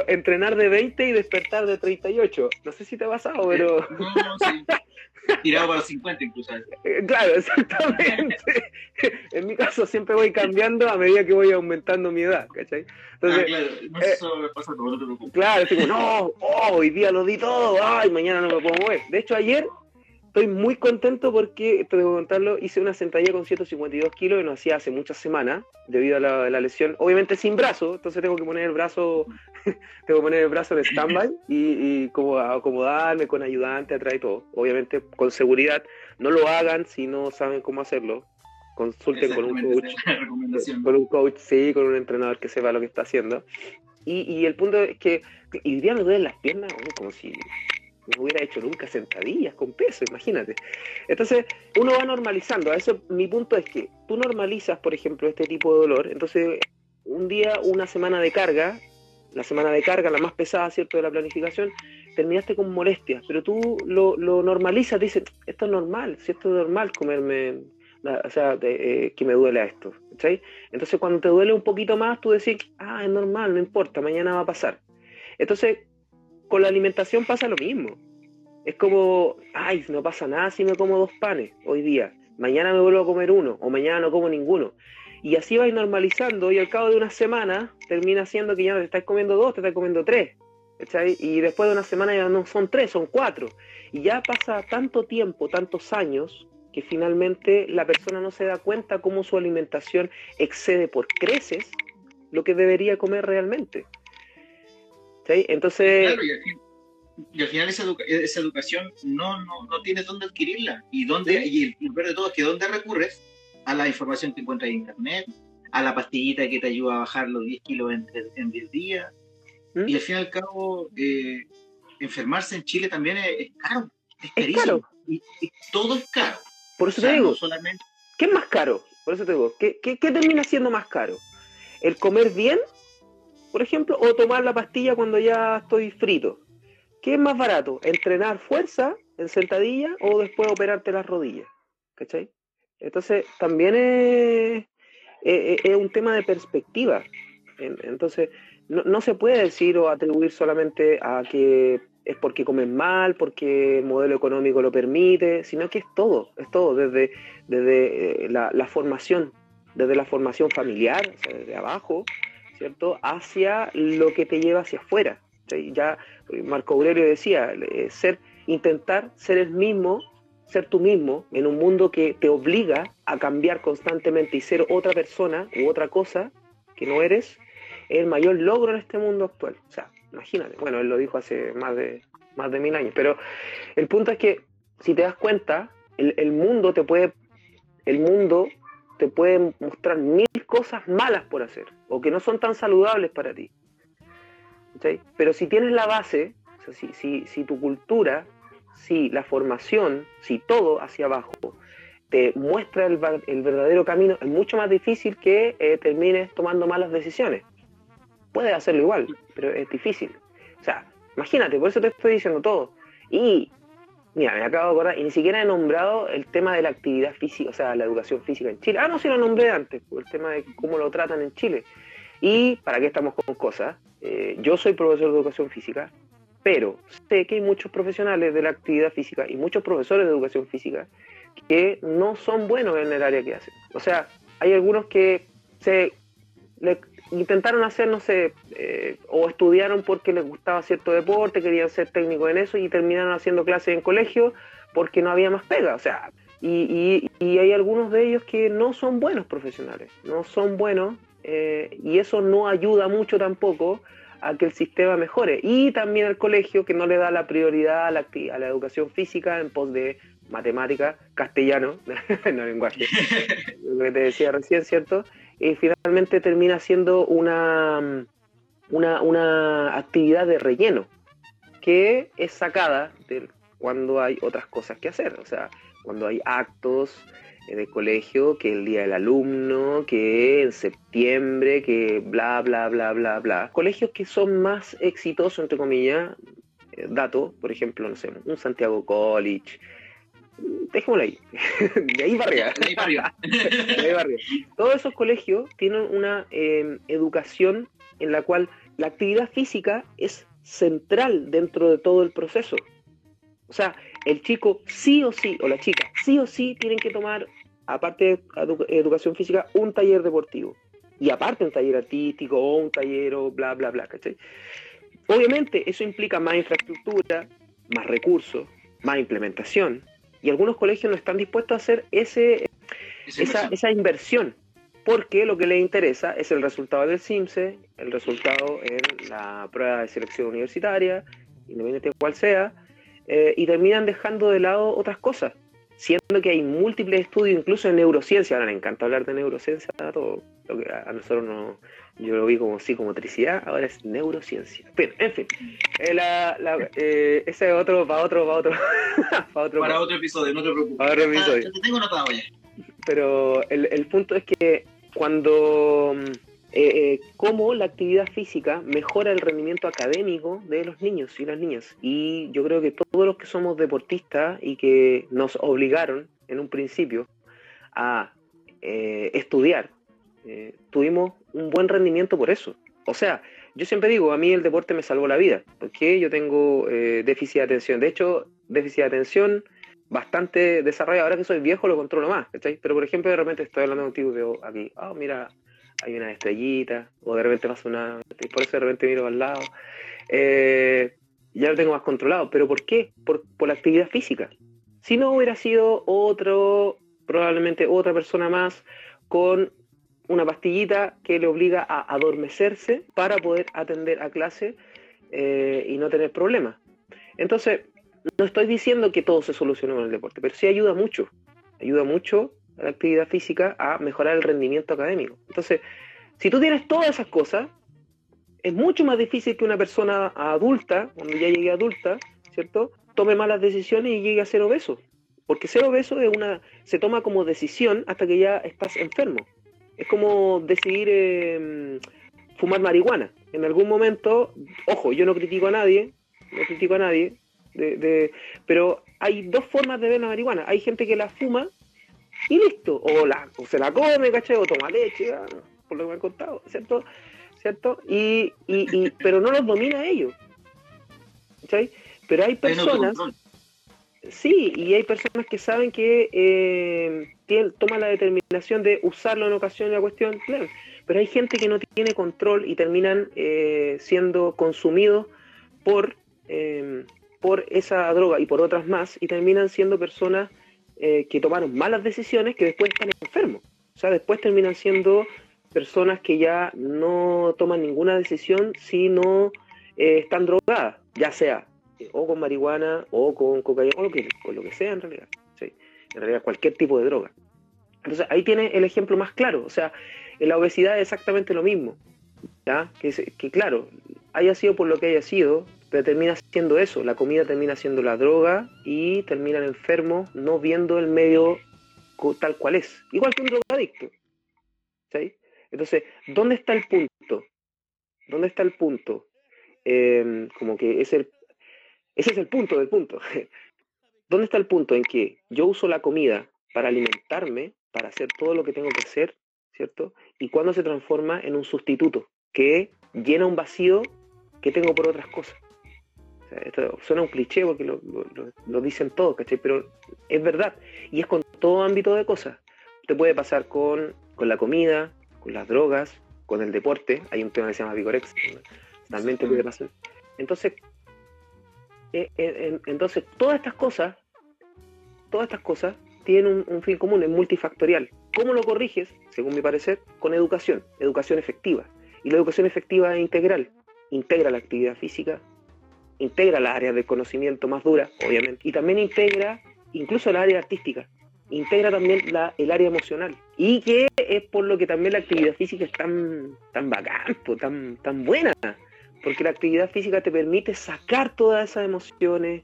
entrenar de 20 y despertar de 38. No sé si te ha pasado, pero... Eh, [laughs] no, no, sí. Tirado para los 50 incluso. Eh, claro, exactamente. [laughs] en mi caso siempre voy cambiando a medida que voy aumentando mi edad, ¿cachai? Entonces, ah, claro, no eh, eso me pasa no te Claro, es como, no, oh, hoy día lo di todo, ay, mañana no me puedo mover. De hecho, ayer estoy muy contento porque, te debo contarlo, hice una sentadilla con 152 kilos y no hacía hace muchas semanas debido a la, lesión. Obviamente sin brazo, entonces tengo que poner el brazo, [laughs] tengo que poner el brazo en stand-by y, como acomodarme con ayudante atrás y todo. Obviamente con seguridad. No lo hagan si no saben cómo hacerlo. Consulten con un coach. Con un coach, sí, con un entrenador que sepa lo que está haciendo. Y, el punto es que, y día me duelen las piernas, como si no hubiera hecho nunca sentadillas con peso, imagínate. Entonces, uno va normalizando. A eso mi punto es que tú normalizas, por ejemplo, este tipo de dolor. Entonces, un día, una semana de carga, la semana de carga, la más pesada, ¿cierto?, de la planificación, terminaste con molestias, pero tú lo, lo normalizas, dices, esto es normal, si esto es normal comerme, o sea, eh, que me duele a esto, ¿sí? Entonces, cuando te duele un poquito más, tú decís, ah, es normal, no importa, mañana va a pasar. Entonces, con la alimentación pasa lo mismo. Es como, ay, no pasa nada si me como dos panes hoy día. Mañana me vuelvo a comer uno o mañana no como ninguno. Y así vais normalizando y al cabo de una semana termina siendo que ya no te estás comiendo dos, te estás comiendo tres. Y después de una semana ya no son tres, son cuatro. Y ya pasa tanto tiempo, tantos años, que finalmente la persona no se da cuenta cómo su alimentación excede por creces lo que debería comer realmente. Entonces... y, al final, esa, educación no, no, no, tienes dónde adquirirla. Y, dónde, y el, peor de todo es que dónde recurres a la información que encuentras en internet, a la pastillita que te ayuda a bajar los 10 kilos en, en 10 días. ¿Mm? Y al fin y al cabo, eh, enfermarse en Chile también es, caro, es carísimo. Y, todo es caro. Por eso te digo, solamente... ¿qué es más caro? Por eso te digo, ¿qué, qué, qué termina siendo más caro? ¿El comer bien por ejemplo, o tomar la pastilla cuando ya estoy frito. ¿Qué es más barato? ¿Entrenar fuerza en sentadilla o después operarte las rodillas? ¿Cachai? Entonces, también es, es, un tema de perspectiva. Entonces, no, se puede decir o atribuir solamente a que es porque comen mal, porque el modelo económico lo permite, sino que es todo, es todo, desde, desde eh, la, la formación, desde la formación familiar, o sea, desde abajo, ¿cierto? Hacia lo que te lleva hacia afuera. Ya Marco Aurelio decía, eh, ser, intentar ser el mismo, ser tú mismo en un mundo que te obliga a cambiar constantemente y ser otra persona u otra cosa que no eres, es el mayor logro en este mundo actual. O sea, imagínate, bueno, él lo dijo hace más de, más de mil años, pero el punto es que si te das cuenta, el, mundo te puede, el mundo te pueden mostrar mil cosas malas por hacer o que no son tan saludables para ti. Pero si tienes la base, si, si, tu cultura, si la formación, si todo hacia abajo te muestra el, verdadero camino, es mucho más difícil que eh, termines tomando malas decisiones. Puedes hacerlo igual, pero es difícil. O sea, imagínate, por eso te estoy diciendo todo. Y Mira, me acabo de acordar, y ni siquiera he nombrado el tema de la actividad física, o sea, la educación física en Chile. Ah, no, sí lo nombré antes, el tema de cómo lo tratan en Chile. Y para qué estamos con cosas, eh, yo soy profesor de educación física, pero sé que hay muchos profesionales de la actividad física y muchos profesores de educación física que no son buenos en el área que hacen. O sea, hay algunos que se intentaron hacer, no sé, eh, o estudiaron porque les gustaba cierto deporte, querían ser técnicos en eso y terminaron haciendo clases en colegio porque no había más pega. O sea, y, y, hay algunos de ellos que no son buenos profesionales, no son buenos eh, y eso no ayuda mucho tampoco a que el sistema mejore. Y también el colegio que no le da la prioridad a la, a la educación física en pos de matemática, castellano, [laughs] no lenguaje, [laughs] lo que te decía recién, ¿cierto? Finalmente termina siendo una, una, actividad de relleno que es sacada de cuando hay otras cosas que hacer, o sea, cuando hay actos de colegio, que el día del alumno, que en septiembre, que bla, bla, bla, bla, bla. Colegios que son más exitosos, entre comillas, eh, dato, por ejemplo, no sé, un Santiago College, dejémoslo ahí. [laughs] de ahí para arriba. De ahí para [laughs] Todos esos colegios tienen una em, educación en la cual la actividad física es central dentro de todo el proceso. O sea, el chico sí o sí, o la chica, sí o sí tienen que tomar, aparte de educación física, un taller deportivo. Y aparte un taller artístico o un taller o bla, bla, bla, ¿cachai? Obviamente eso implica más infraestructura, más recursos, más implementación, Y algunos colegios no están dispuestos a hacer ese, esa, esa inversión, porque lo que les interesa es el resultado del CIMSE, el resultado en la prueba de selección universitaria, independientemente de cuál sea, eh, y terminan dejando de lado otras cosas, siendo que hay múltiples estudios, incluso en neurociencia, ahora me encanta hablar de neurociencia, todo lo que a nosotros no, yo lo vi como psicomotricidad, ahora es neurociencia. Pero, en fin, eh, eh, ese es otro, para [laughs] otro, para otro, para otro, para otro episodio, no te preocupes. Para otro episodio. te tengo notado ya. Pero el, el punto es que cuando eh, cómo la actividad física mejora el rendimiento académico de los niños y las niñas. Y yo creo que todos los que somos deportistas y que nos obligaron en un principio a eh, estudiar, eh, tuvimos un buen rendimiento por eso. O sea, yo siempre digo, a mí el deporte me salvó la vida, porque yo tengo déficit de atención. De hecho, déficit de atención bastante desarrollado. Ahora que soy viejo lo controlo más, Pero por ejemplo, de repente estoy hablando contigo y veo aquí, oh, mira, hay una estrellita, o de repente pasa una, por eso de repente miro al lado. Eh, ya lo tengo más controlado. ¿Pero por qué? Por, la actividad física. Si no hubiera sido otro, probablemente otra persona más con una pastillita que le obliga a adormecerse para poder atender a clase eh, y no tener problemas. Entonces, no estoy diciendo que todo se solucione con el deporte, pero sí ayuda mucho. Ayuda mucho la actividad física a mejorar el rendimiento académico. Entonces, si tú tienes todas esas cosas, es mucho más difícil que una persona adulta, cuando ya llegue adulta, ¿cierto? Tome malas decisiones y llegue a ser obeso. Porque ser obeso es una, se toma como decisión hasta que ya estás enfermo. Es como decidir em, fumar marihuana. En algún momento, ojo, yo no critico a nadie, no critico a nadie, de, pero hay dos formas de ver la marihuana. Hay gente que la fuma y listo. O, la, se la come, ¿cachai? O toma leche, ah, por lo que me han contado, ¿cierto? ¿Cierto? Y, y, pero no los domina ellos. ¿Cachai? Pero hay personas... Sí, y hay personas que saben que eh, toman la determinación de usarlo en ocasión de la cuestión. Pero hay gente que no tiene control y terminan eh, siendo consumidos por, eh, por esa droga y por otras más y terminan siendo personas eh, que tomaron malas decisiones que después están enfermos. O sea, después terminan siendo personas que ya no toman ninguna decisión si no eh, están drogadas, ya sea eh, o con marihuana o con cocaína o lo que sea en realidad. En realidad cualquier tipo de droga. Entonces ahí tiene el ejemplo más claro. O sea, en la obesidad es exactamente lo mismo. ¿ya? Que, claro, haya sido por lo que haya sido, pero termina siendo eso, la comida termina siendo la droga y terminan enfermos no viendo el medio tal cual es, igual que un drogadicto. ¿sí? Entonces, ¿dónde está el punto? ¿Dónde está el punto? Em, como que es el, ese es el punto del punto. [laughs] ¿Dónde está el punto en que yo uso la comida para alimentarme, para hacer todo lo que tengo que hacer, ¿cierto? Y cuando se transforma en un sustituto que llena un vacío que tengo por otras cosas esto suena un cliché porque lo, dicen todos, ¿cachai? Pero es verdad. Y es con todo ámbito de cosas. Te puede pasar con, la comida, con las drogas, con el deporte. Hay un tema que se llama Vigorex. Realmente puede pasar. Entonces, entonces, todas estas cosas, todas estas cosas tienen un, fin común, es multifactorial. ¿Cómo lo corriges? Según mi parecer, con educación, educación efectiva. Y la educación efectiva es integral. Integra la actividad física, integra las áreas de conocimiento más duras, obviamente, y también integra incluso la área artística, integra también el área emocional. Y que es por lo que también la actividad física es tan, tan bacán, tan, tan buena, porque la actividad física te permite sacar todas esas emociones,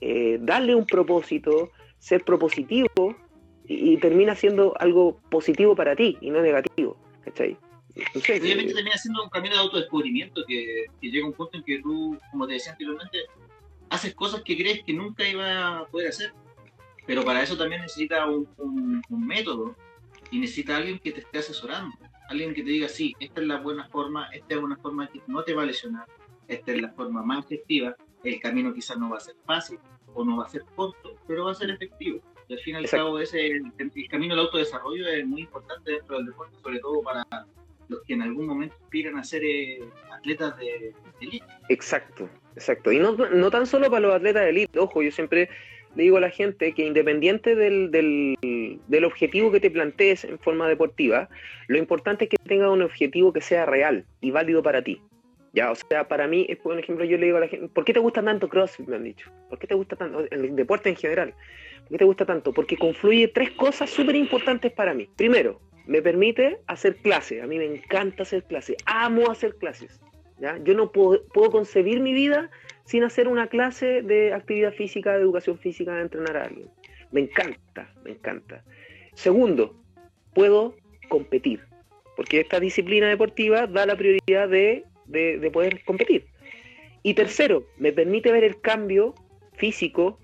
eh, darle un propósito, ser propositivo y, y, termina siendo algo positivo para ti y no negativo. ¿cachai? Obviamente termina siendo un camino de autodescubrimiento que, que, llega a un punto en que tú, como te decía anteriormente, haces cosas que crees que nunca iba a poder hacer. Pero para eso también necesita un, un, método y necesita alguien que te esté asesorando. Alguien que te diga, sí, esta es la buena forma, esta es una forma que no te va a lesionar, esta es la forma más efectiva. El camino quizás no va a ser fácil o no va a ser corto, pero va a ser efectivo. Y al fin y al cabo, ese, el, el camino del autodesarrollo es muy importante dentro del deporte, sobre todo para los que en algún momento aspiran a ser eh, atletas de, élite. Exacto, exacto. Y no, no tan solo para los atletas de élite, ojo, yo siempre le digo a la gente que independiente del, del, objetivo que te plantees en forma deportiva, lo importante es que tengas un objetivo que sea real y válido para ti. Ya, o sea, para mí, por ejemplo, yo le digo a la gente, ¿por qué te gusta tanto CrossFit? Me han dicho. ¿Por qué te gusta tanto? El deporte en general. ¿Por qué te gusta tanto? Porque confluye tres cosas súper importantes para mí. Primero, me permite hacer clases. A mí me encanta hacer clases. Amo hacer clases. ¿ya? Yo no puedo, puedo concebir mi vida sin hacer una clase de actividad física, de educación física, de entrenar a alguien. Me encanta, me encanta. Segundo, puedo competir, porque esta disciplina deportiva da la prioridad de, poder competir. Y tercero, me permite ver el cambio físico,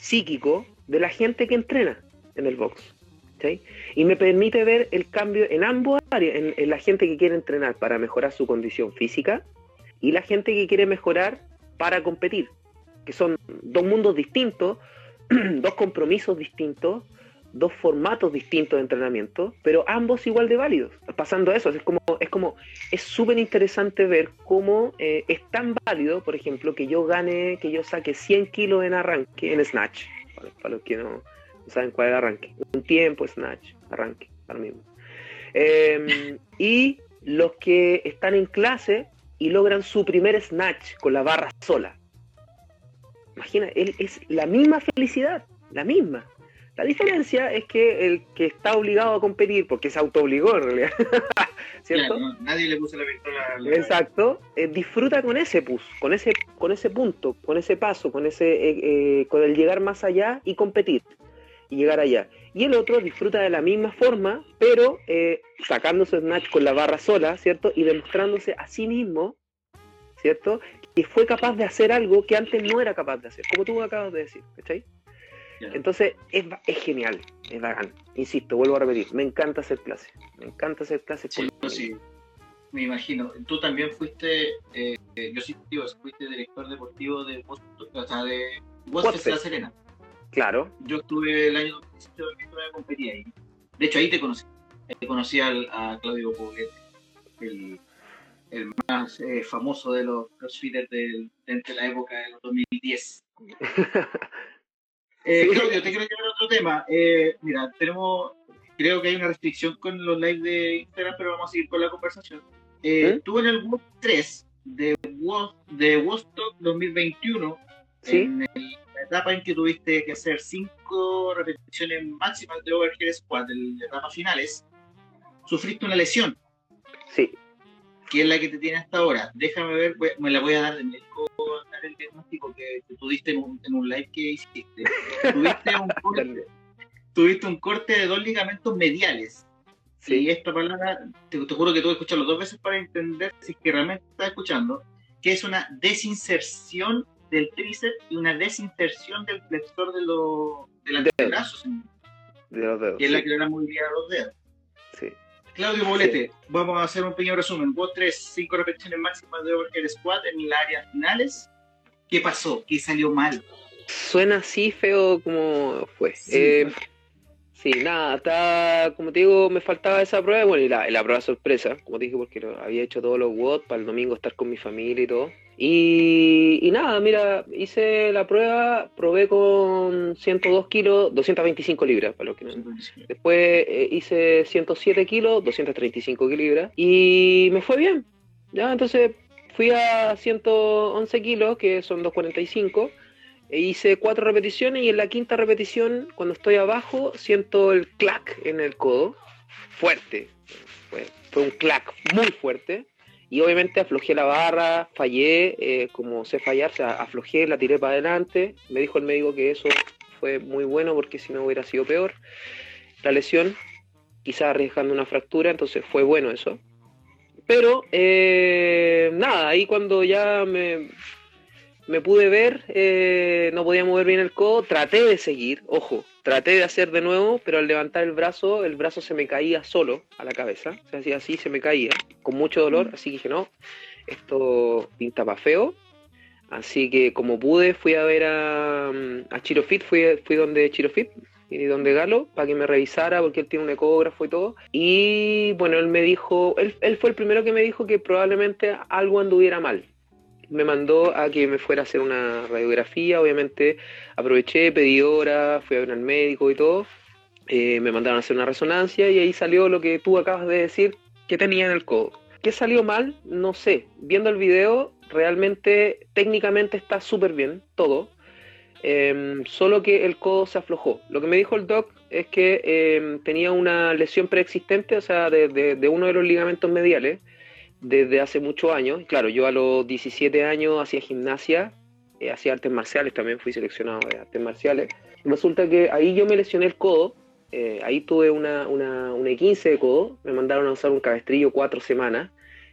psíquico de la gente que entrena en el box. Y me permite ver el cambio en ambos áreas, en, la gente que quiere entrenar para mejorar su condición física y la gente que quiere mejorar para competir, que son dos mundos distintos, [clears throat] dos compromisos distintos, dos formatos distintos de entrenamiento, pero ambos igual de válidos. Pasando a eso, es como es como es súper interesante ver cómo eh, es tan válido, por ejemplo, que yo gane, que yo saque 100 kilos en arranque, en snatch, para, los que no, saben cuál es el arranque, un tiempo snatch, arranque, para mismo. Em, y los que están en clase y logran su primer snatch con la barra sola. Imagina, él es la misma felicidad, la misma. La diferencia es que el que está obligado a competir, porque se autoobligó en realidad, [laughs] ¿cierto? nadie le puso la pistola. Exacto, eh, disfruta con ese pus, con ese, con ese punto, con ese paso, con ese, eh, eh, con el llegar más allá y competir y llegar allá. Y el otro disfruta de la misma forma, pero eh, sacando su snatch con la barra sola, ¿cierto? Y demostrándose a sí mismo, ¿cierto? Que fue capaz de hacer algo que antes no era capaz de hacer, como tú acabas de decir, ¿cachai? Entonces es, es, genial, es bacán. Insisto, vuelvo a repetir, me encanta hacer clases, me encanta hacer clases. Sí, sí, me imagino. Tú también fuiste, eh, yo sí, tío, fuiste director deportivo de, o sea, de La Serena. Claro. Yo estuve el año 2018 en competir ahí. De hecho, ahí te conocí. Te conocí al, a Claudio Poblete, el, el más eh, famoso de los crossfitters de, de, la época de los 2010. [laughs] eh, Claudio, te quiero llevar otro tema. Eh, mira, tenemos, creo que hay una restricción con los lives de Instagram, pero vamos a seguir con la conversación. Eh, ¿Mm? Tuve en el World 3 de, de Woodstock 2021, ¿Sí? en el etapa en que tuviste que hacer cinco repeticiones máximas de overhead squat, en la etapa finales, sufriste una lesión. Sí. Que es la que te tiene hasta ahora. Déjame ver, me la voy a dar de médico, dar el diagnóstico que, tú diste en un, live que hiciste. Tuviste un, [laughs] corte, tuviste un corte de dos ligamentos mediales. Sí. Y esta palabra, te, juro que tuve que escucharlo dos veces para entender si es que realmente estás escuchando, que es una desinserción del tríceps y una desinserción del flexor de, los de los brazos. De los dedos. Que es la que le da movilidad a los dedos. Sí. Claudio Bolete, vamos a hacer un pequeño resumen. Vos tres, cinco repeticiones máximas de overhead squat en las áreas finales. ¿Qué pasó? ¿Qué salió mal? Suena así feo como fue. Sí, eh, sí nada, está, como te digo, me faltaba esa prueba, bueno, y la, la prueba sorpresa, como te dije, porque había hecho todos los WOD para el domingo estar con mi familia y todo. Y, nada, mira, hice la prueba, probé con 102 kilos, 225 libras, para lo que no. Después eh, hice 107 kilos, 235 libras, y me fue bien. Ya, entonces fui a 111 kilos, que son 245, e hice cuatro repeticiones, y en la quinta repetición, cuando estoy abajo, siento el clac en el codo, fuerte. fue un clac muy fuerte y obviamente aflojé la barra, fallé, eh, como sé fallar, o sea, aflojé, la tiré para adelante. Me dijo el médico que eso fue muy bueno porque si no hubiera sido peor. La lesión, quizás arriesgando una fractura, entonces fue bueno eso. Pero eh, nada, ahí cuando ya me, me pude ver, eh, no podía mover bien el codo, traté de seguir, ojo, Traté de hacer de nuevo, pero al levantar el brazo, el brazo se me caía solo a la cabeza. Se hacía así, se me caía, con mucho dolor. Mm. Así que dije, no, esto pinta para feo. Así que como pude, fui a ver a, a Chirofit, fui, fui donde Chirofit y donde Galo para que me revisara porque él tiene un ecógrafo y todo. Y bueno, él me dijo, él, él fue el primero que me dijo que probablemente algo anduviera mal. Me mandó a que me fuera a hacer una radiografía, obviamente aproveché, pedí hora, fui a ver al médico y todo, eh, me mandaron a hacer una resonancia y ahí salió lo que tú acabas de decir que tenía en el codo. ¿Qué salió mal? No sé. Viendo el video, realmente técnicamente está súper bien todo, em, solo que el codo se aflojó. Lo que me dijo el doc es que em, tenía una lesión preexistente, o sea, de, uno de los ligamentos mediales, desde hace muchos años. Claro, yo a los 17 años hacía gimnasia, eh, hacía artes marciales, también fui seleccionado de artes marciales. Resulta que ahí yo me lesioné el codo eh, ahí tuve una, una, una E15 de codo, me mandaron a usar un cabestrillo cuatro semanas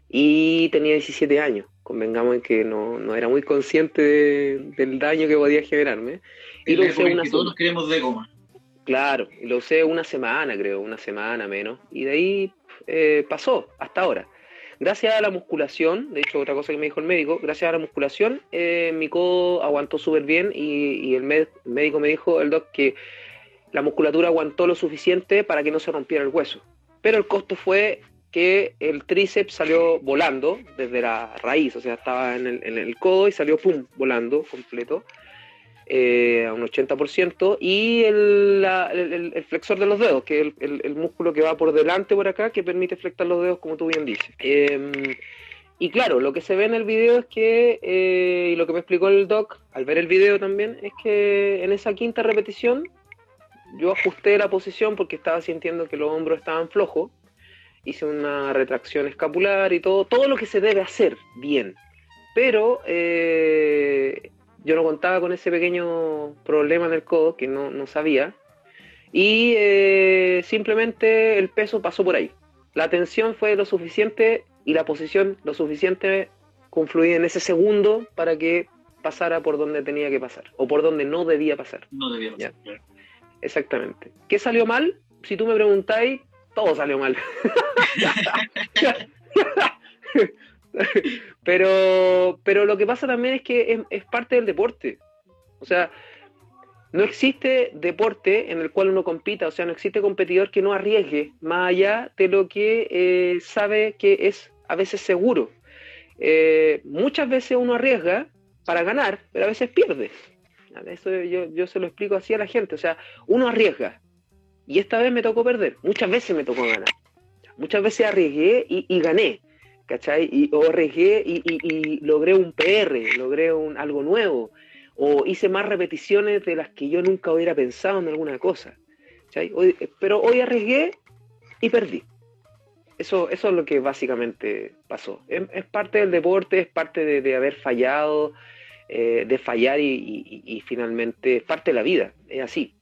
y tenía 17 años. Convengamos en que no, no era muy consciente del daño que podía generarme. Y lo usé una todos nos queremos de goma. Claro, lo usé una semana, creo, una semana menos. Y de ahí eh, pasó hasta ahora. Gracias a la musculación, de hecho, otra cosa que me dijo el médico, gracias a la musculación, eh, mi codo aguantó súper bien y, y el, médico me dijo, el doc, que la musculatura aguantó lo suficiente para que no se rompiera el hueso. Pero el costo fue que el tríceps salió volando desde la raíz, o sea, estaba en el, codo y salió pum, volando completo eh, a un 80%, y el, flexor de los dedos, que es el, músculo que va por delante por acá, que permite flexar los dedos, como tú bien dices. Em, y claro, lo que se ve en el video es que, eh, y lo que me explicó el doc al ver el video también, es que en esa quinta repetición yo ajusté la posición porque estaba sintiendo que los hombros estaban flojos. Hice una retracción escapular y todo, todo lo que se debe hacer bien. Pero eh, yo no contaba con ese pequeño problema en el codo que no, sabía. Y eh, simplemente el peso pasó por ahí. La tensión fue lo suficiente y la posición lo suficiente confluida en ese segundo para que pasara por donde tenía que pasar o por donde no debía pasar. No debía pasar. Exactamente. ¿Qué salió mal? Si tú me preguntáis, todo salió mal. [laughs] [laughs] [laughs] pero, pero lo que pasa también es que es, parte del deporte. O sea, no existe deporte en el cual uno compita, o sea, no existe competidor que no arriesgue más allá de lo que eh, sabe que es a veces seguro. Eh, muchas veces uno arriesga para ganar, pero a veces pierde. Eso yo, se lo explico así a la gente. O sea, uno arriesga. Y esta vez me tocó perder. Muchas veces me tocó ganar. Muchas veces arriesgué y, gané. ¿Cachai? Y, o arriesgué y, logré un PR, logré un, algo nuevo. O hice más repeticiones de las que yo nunca hubiera pensado en alguna cosa. pero hoy arriesgué y perdí. Eso, es lo que básicamente pasó. Es, parte del deporte, es parte de, de haber fallado, eh, de fallar y, finalmente es parte de la vida, es así.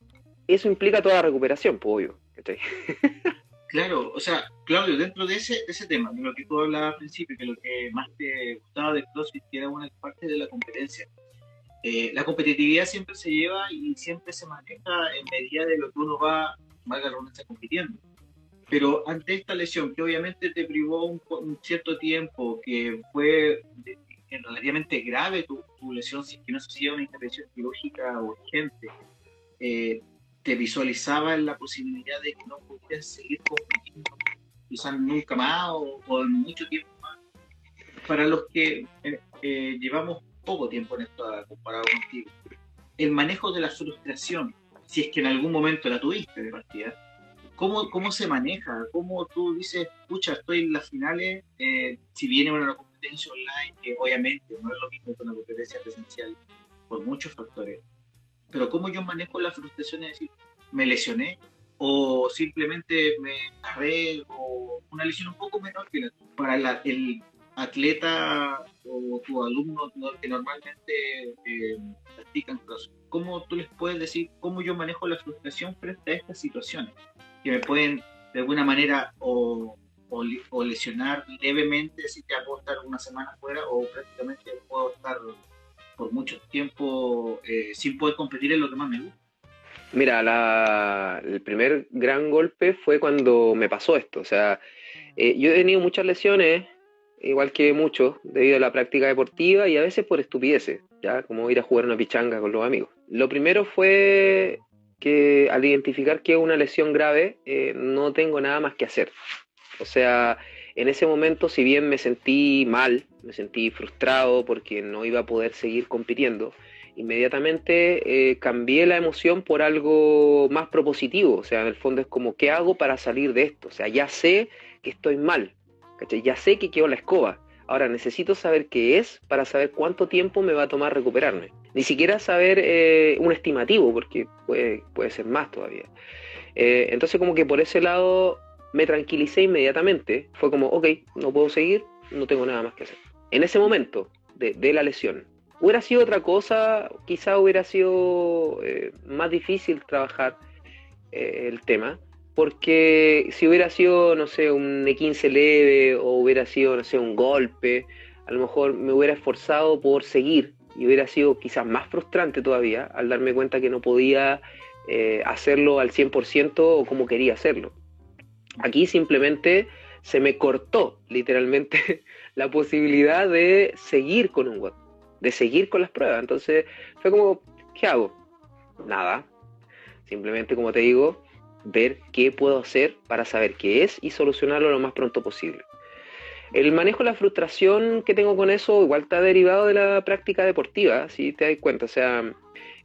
Eso implica toda la recuperación, pues obvio. [laughs] Claro, o sea, Claudio, dentro de ese, ese tema, de lo que tú hablabas al principio, que lo que más te gustaba de CrossFit, que era una parte de la competencia. Eh, la competitividad siempre se lleva y siempre se maneja en medida de lo que uno va, valga la está compitiendo. Pero ante esta lesión, que obviamente te privó un, un cierto tiempo, que fue relativamente grave tu, lesión, si que no se una intervención quirúrgica urgente, eh, te visualizaba en la posibilidad de que no pudieras seguir compitiendo, quizás nunca más o, en mucho tiempo más. Para los que eh, eh, llevamos poco tiempo en esto comparado contigo, el manejo de la frustración, si es que en algún momento la tuviste de partida, ¿cómo, cómo se maneja? ¿Cómo tú dices, pucha, estoy en las finales, si viene una online, que obviamente no es lo mismo que una competencia presencial por muchos factores. Pero cómo yo manejo la frustración de decir, me lesioné o simplemente me agarré o una lesión un poco menor que la, para el atleta o tu alumno que normalmente eh, practican. ¿Cómo tú les puedes decir cómo yo manejo la frustración frente a estas situaciones que me pueden de alguna manera o o, lesionar levemente, si te puedo estar una semana fuera o prácticamente puedo estar por mucho tiempo eh, sin poder competir en lo que más me gusta. Mira, el primer gran golpe fue cuando me pasó esto. O sea, eh, yo he tenido muchas lesiones, igual que muchos, debido a la práctica deportiva y a veces por estupideces, ya como ir a jugar una pichanga con los amigos. Lo primero fue que al identificar que es una lesión grave, eh, no tengo nada más que hacer. O sea, En ese momento, si bien me sentí mal, me sentí frustrado porque no iba a poder seguir compitiendo, inmediatamente eh, cambié la emoción por algo más propositivo. O sea, en el fondo es como, ¿qué hago para salir de esto? O sea, ya sé que estoy mal, ya sé que quedó la escoba. Ahora necesito saber qué es para saber cuánto tiempo me va a tomar recuperarme. Ni siquiera saber eh, un estimativo, porque puede, ser más todavía. Eh, entonces como que por ese lado me tranquilicé inmediatamente. Fue como, ok, no puedo seguir, no tengo nada más que hacer. En ese momento de, la lesión, hubiera sido otra cosa, quizá hubiera sido eh, más difícil trabajar eh, el tema, porque si hubiera sido, no sé, un E15 leve o hubiera sido, no sé, un golpe, a lo mejor me hubiera esforzado por seguir y hubiera sido quizás más frustrante todavía al darme cuenta que no podía eh, hacerlo al 100% o como quería hacerlo. Aquí simplemente se me cortó literalmente [laughs] la posibilidad de seguir con un web, de seguir con las pruebas. Entonces fue como, ¿qué hago? Nada. Simplemente, como te digo, ver qué puedo hacer para saber qué es y solucionarlo lo más pronto posible. El manejo de la frustración que tengo con eso igual está derivado de la práctica deportiva, si te das cuenta. O sea,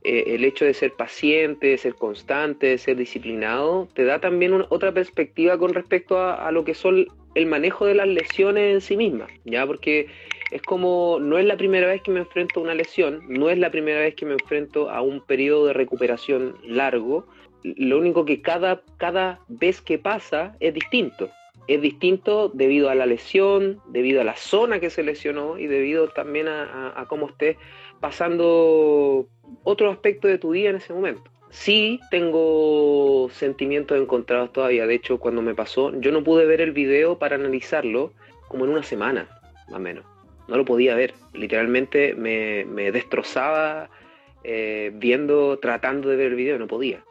eh, el hecho de ser paciente, de ser constante, de ser disciplinado, te da también otra perspectiva con respecto a, lo que son el manejo de las lesiones en sí mismas, ¿ya? Porque es como, no es la primera vez que me enfrento a una lesión, no es la primera vez que me enfrento a un periodo de recuperación largo, lo único que cada, cada vez que pasa es distinto. Es distinto debido a la lesión, debido a la zona que se lesionó y debido también a, cómo esté pasando otro aspecto de tu día en ese momento. Sí tengo sentimientos encontrados todavía. De hecho, cuando me pasó, yo no pude ver el video para analizarlo como en una semana, más o menos. No lo podía ver. Literalmente me, destrozaba eh, viendo, tratando de ver el video. No podía.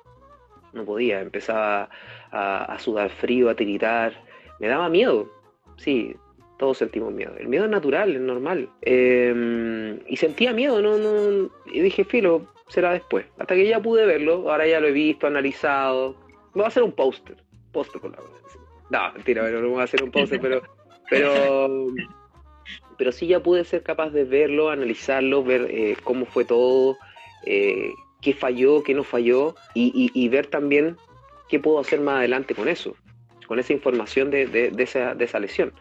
No podía. Empezaba a, a sudar frío, a tiritar. Me daba miedo. Sí, todos sentimos miedo. El miedo es natural, es normal. Em, y sentía miedo, no, no, y dije, filo, será después. Hasta que ya pude verlo, ahora ya lo he visto, analizado. Me voy a hacer un póster. Póster con la No, mentira, no voy a hacer un póster, pero, pero, pero sí ya pude ser capaz de verlo, analizarlo, ver eh, cómo fue todo, eh, qué falló, qué no falló, y, y, ver también qué puedo hacer más adelante con eso, con esa información de, de, esa, de esa lesión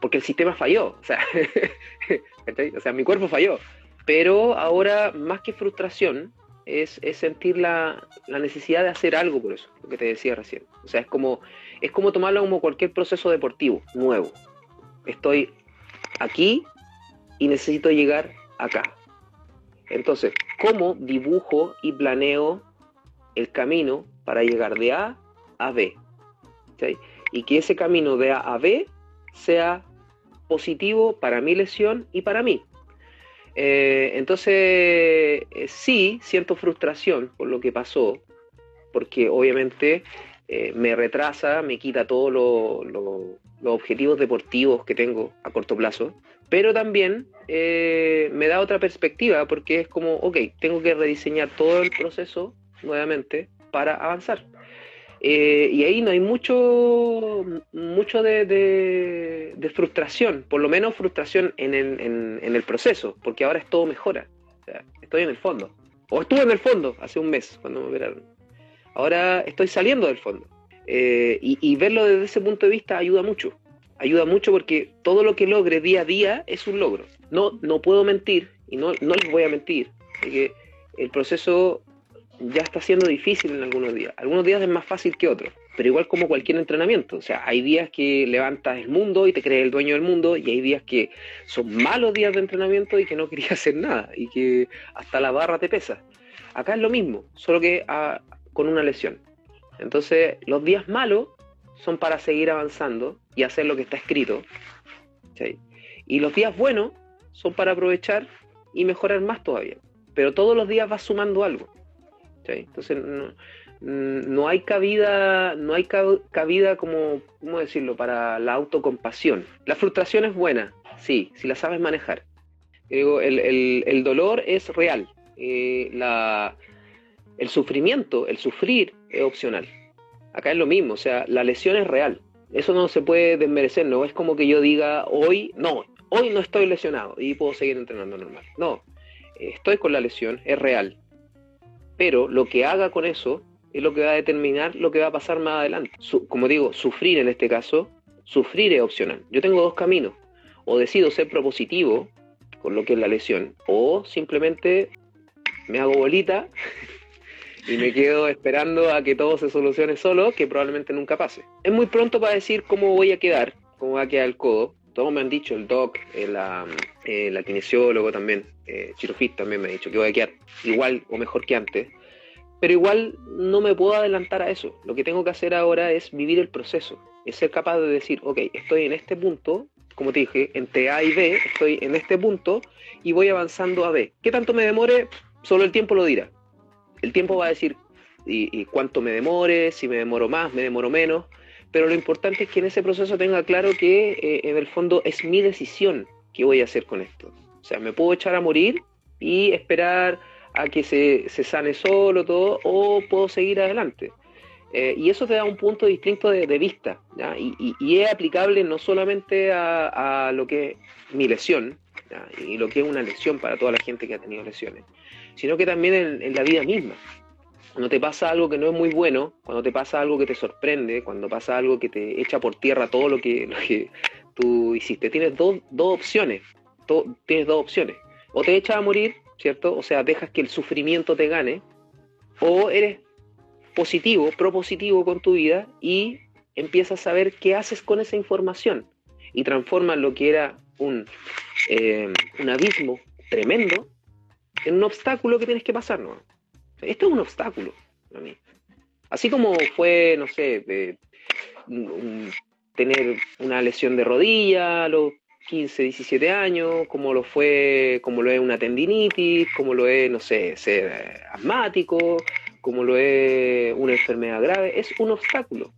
porque el sistema falló, o sea, [laughs] o sea, mi cuerpo falló. Pero ahora, más que frustración, es, sentir la, necesidad de hacer algo por eso, lo que te decía recién. O sea, es como, es como tomarlo como cualquier proceso deportivo nuevo. Estoy aquí y necesito llegar acá. Entonces, ¿cómo dibujo y planeo el camino para llegar de A a B? Y que ese camino de A a B sea positivo para mi lesión y para mí. Eh, entonces, eh, sí, siento frustración por lo que pasó, porque obviamente eh, me retrasa, me quita todos los objetivos deportivos que tengo a corto plazo, pero también me da otra perspectiva, porque es como, ok, tengo que rediseñar todo el proceso nuevamente para avanzar. Eh, y ahí no hay mucho, mucho de, frustración, por lo menos frustración en el, proceso, porque ahora es todo mejora. estoy en el fondo. O estuve en el fondo hace un mes cuando me operaron. Ahora estoy saliendo del fondo. Eh, y, verlo desde ese punto de vista ayuda mucho. Ayuda mucho porque todo lo que logre día a día es un logro. No, no puedo mentir y no, no les voy a mentir. Que el proceso ya está siendo difícil en algunos días. Algunos días es más fácil que otros, pero igual como cualquier entrenamiento. O sea, hay días que levantas el mundo y te crees el dueño del mundo y hay días que son malos días de entrenamiento y que no [laughs] querías hacer nada y que hasta la barra te pesa. Acá es lo mismo, solo que ah, con una lesión. Entonces, los días malos son para seguir avanzando y hacer lo que está escrito. Y los días buenos son para aprovechar y mejorar más todavía. Pero todos los días vas sumando algo. Entonces no, hay cabida, no hay cabida como, ¿cómo decirlo?, para la autocompasión. La frustración es buena, sí, si la sabes manejar. Digo, el, dolor es real. Eh, el sufrimiento, el sufrir es opcional. Acá es lo mismo, o sea, la lesión es real. Eso no se puede desmerecer, no es como que yo diga hoy, no, hoy no estoy lesionado y puedo seguir entrenando normal. No, estoy con la lesión, es real. Pero lo que haga con eso es lo que va a determinar lo que va a pasar más adelante. como digo, sufrir en este caso, sufrir es opcional. Yo tengo dos caminos. O decido ser propositivo con lo que es la lesión, o simplemente me hago bolita [laughs] y me quedo esperando a que todo se solucione solo, que probablemente nunca pase. Es muy pronto para decir cómo voy a quedar, cómo va a quedar el codo. Todos me han dicho, el doc, eh, la, eh, la kinesiólogo también, eh, también me ha dicho que voy a quedar igual o mejor que antes. Pero igual no me puedo adelantar a eso. Lo que tengo que hacer ahora es vivir el proceso. Es ser capaz de decir, ok, estoy en este punto, como te dije, entre A y B, estoy en este punto y voy avanzando a B. ¿Qué tanto me demore? Solo el tiempo lo dirá el tiempo va a decir y, cuánto me demore, si me demoro más, me demoro menos, pero lo importante es que en ese proceso tenga claro que eh, en el fondo es mi decisión que voy a hacer con esto. O sea, me puedo echar a morir y esperar a que se, sane solo todo o puedo seguir adelante. Eh, y eso te da un punto distinto de, vista y, es aplicable no solamente a, lo que es mi lesión y lo que es una lesión para toda la gente que ha tenido lesiones, sino que también en, la vida misma. Cuando te pasa algo que no es muy bueno, cuando te pasa algo que te sorprende, cuando pasa algo que te echa por tierra todo lo que, [laughs] que tú hiciste, tienes dos, opciones. tienes dos opciones. O te echas a morir, ¿cierto? O sea, dejas que el sufrimiento te gane, o eres positivo, propositivo con tu vida y empiezas a saber qué haces con esa información y transformas lo que era un, eh, un abismo tremendo en un obstáculo que tienes que pasar, ¿no? Esto es un obstáculo a mí. Así como fue, no sé, tener una lesión de rodilla a los 15, 17 años, como lo fue, como lo es una tendinitis, como lo es, no sé, ser asmático, como lo es una enfermedad grave, es un obstáculo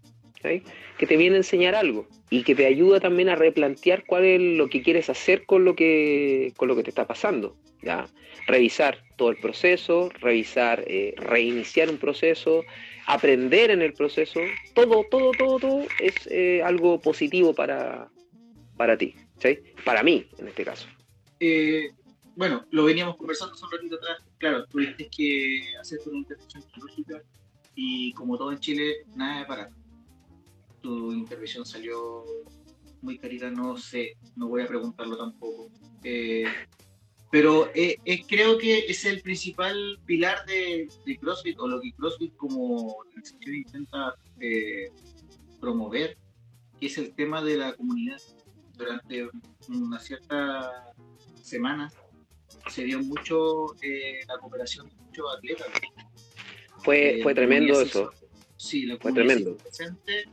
que te viene a enseñar algo y que te ayuda también a replantear cuál es lo que quieres hacer con lo que, con lo que te está pasando. Revisar todo el proceso, revisar, eh, reiniciar un proceso, aprender en el proceso, todo, todo, todo, todo es eh, algo positivo para, para ti, ¿sí? Para mí, en este caso. Eh, bueno, lo veníamos conversando hace un ratito atrás. Claro, tuviste que hacer una intervención quirúrgica y como todo en Chile, nada de parar. Tu intervención salió muy carita, no sé, no voy a preguntarlo tampoco. Pero eh, eh, creo que es el principal pilar de, CrossFit o lo que CrossFit como organización intenta eh, promover, que es el tema de la comunidad. Durante una cierta semana se dio mucho la cooperación de muchos atletas. Fue, fue tremendo eso. Sí, la fue tremendo. Presente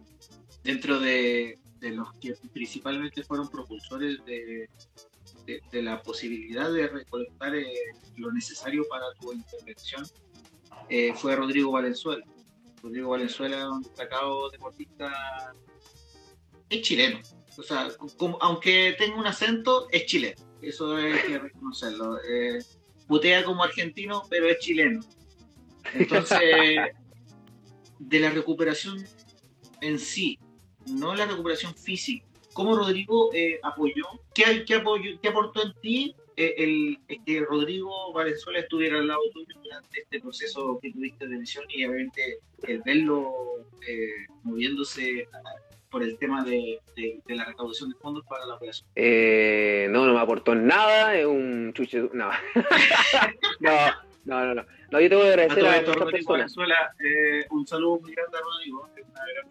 dentro de los que principalmente fueron propulsores de, de, la posibilidad de recolectar eh, lo necesario para tu intervención eh, fue Rodrigo Valenzuela. Rodrigo Valenzuela, un destacado deportista, es chileno. O sea, aunque tenga un acento, es chileno. Eso hay que reconocerlo. Eh, putea como argentino, pero es chileno. Entonces, [laughs] de la recuperación en sí, no la recuperación física, cómo Rodrigo eh, apoyó, qué, apoyó, qué aportó en ti eh, el, que Rodrigo Valenzuela estuviera al lado tuyo durante este proceso que tuviste de lesión y obviamente el verlo eh, moviéndose por el tema de, la recaudación de fondos para la operación? no, no me aportó nada, es un chuche. No. [laughs] no, no, no, no. No, yo tengo que agradecer a, a Venezuela, eh, un saludo muy grande a Rodrigo.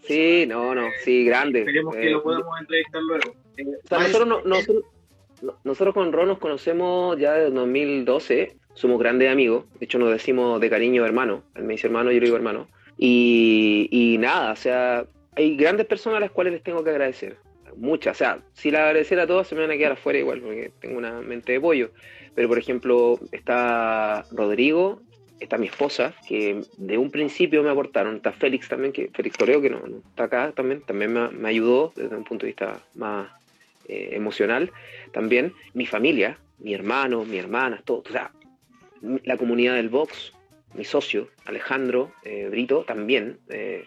Sí, no, no, sí, grande. Esperemos que lo eh, podamos entrevistar luego. Eh, o sea, nosotros, nosotros, nosotros con Ron nos conocemos ya desde 2012, somos grandes amigos, de hecho nos decimos de cariño hermano, él me dice hermano, yo le digo hermano. Y, y nada, o sea, hay grandes personas a las cuales les tengo que agradecer, muchas, o sea, si la agradecer a todas se me van a quedar afuera igual, porque tengo una mente de pollo. Pero por ejemplo, está Rodrigo, está mi esposa, que de un principio me aportaron, está Félix también, que Félix Toreo, que no, está acá también, también me, ayudó desde un punto de vista más eh, emocional, también mi familia, mi hermano, mi hermana, todo, o sea, la comunidad del box, mi socio, Alejandro eh, Brito, también, eh,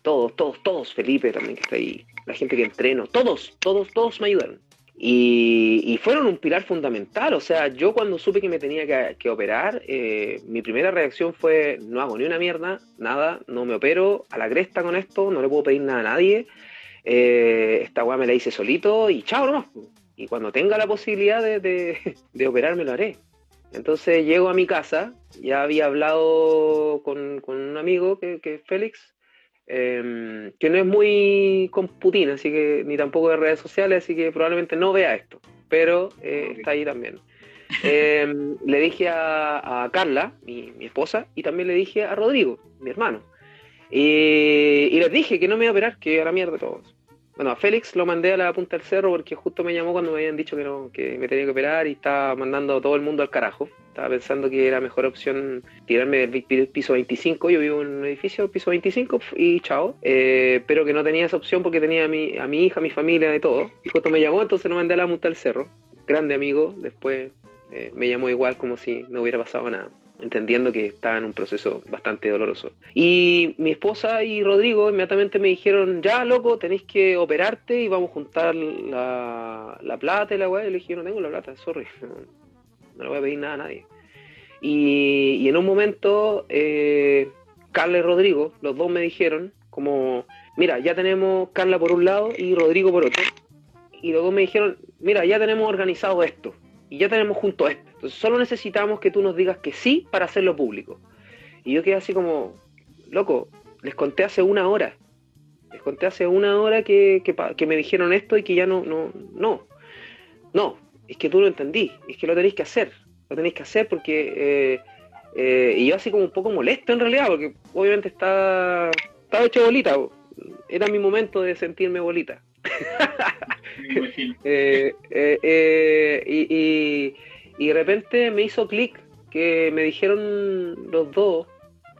todos, todos, todos, Felipe también que está ahí, la gente que entreno, todos, todos, todos me ayudaron. Y, fueron un pilar fundamental. O sea, yo cuando supe que me tenía que, operar, eh, mi primera reacción fue, no hago ni una mierda, nada, no me opero, a la cresta con esto, no le puedo pedir nada a nadie. Eh, esta weá me la hice solito y chao nomás. Y cuando tenga la posibilidad de, [laughs] de, operarme lo haré. Entonces llego a mi casa, ya había hablado con, un amigo que, que Félix, Em, que no es muy con Putin, así que ni tampoco de redes sociales, así que probablemente no vea esto, pero eh, está ahí también. Em, [laughs] le dije a, Carla, mi, esposa, y también le dije a Rodrigo, mi hermano. Y, y les dije que no me iba a operar, que a la mierda todos. Bueno, a Félix lo mandé a la punta del cerro porque justo me llamó cuando me habían dicho que no, que me tenía que operar y estaba mandando a todo el mundo al carajo. Estaba pensando que era mejor opción tirarme del piso 25. Yo vivo en un edificio, piso 25 y chao. Eh, pero que no tenía esa opción porque tenía a mi, a mi hija, a mi familia, de todo. Y justo me llamó, entonces lo mandé a la punta del cerro. Grande amigo, después eh, me llamó igual como si no hubiera pasado nada entendiendo que estaba en un proceso bastante doloroso. Y mi esposa y Rodrigo inmediatamente me dijeron, ya loco, tenéis que operarte y vamos a juntar la, la plata y la weá. Y le dije, no tengo la plata, sorry, [laughs] no, le voy a pedir nada a nadie. Y, en un momento, eh, Carla y Rodrigo, los dos me dijeron, como, mira, ya tenemos Carla por un lado y Rodrigo por otro. Y los dos me dijeron, mira, ya tenemos organizado esto y ya tenemos junto esto. Entonces solo necesitamos que tú nos digas que sí para hacerlo público. Y yo quedé así como, loco, les conté hace una hora. Les conté hace una hora que, que, me dijeron esto y que ya no, no, no. No, es que tú lo entendí, es que lo tenéis que hacer. Lo tenéis que hacer porque... Eh, eh, y yo así como un poco molesto en realidad, porque obviamente está, estaba hecho bolita. Era mi momento de sentirme bolita. [laughs] Eh, eh, y, y, de repente me hizo clic que me dijeron los dos,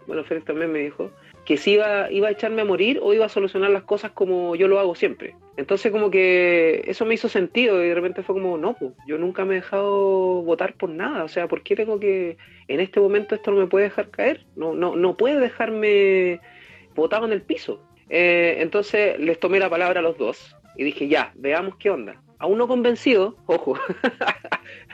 bueno, Félix también me dijo, que si iba, iba a echarme a morir o iba a solucionar las cosas como yo lo hago siempre. Entonces como que eso me hizo sentido y de repente fue como, no, pues, yo nunca me he dejado votar por nada, o sea, ¿por qué tengo que, en este momento esto no me puede dejar caer? No, no, no puede dejarme botado en el piso. entonces les tomé la palabra a los dos y dije, ya, veamos qué onda. Aún no convencido, ojo.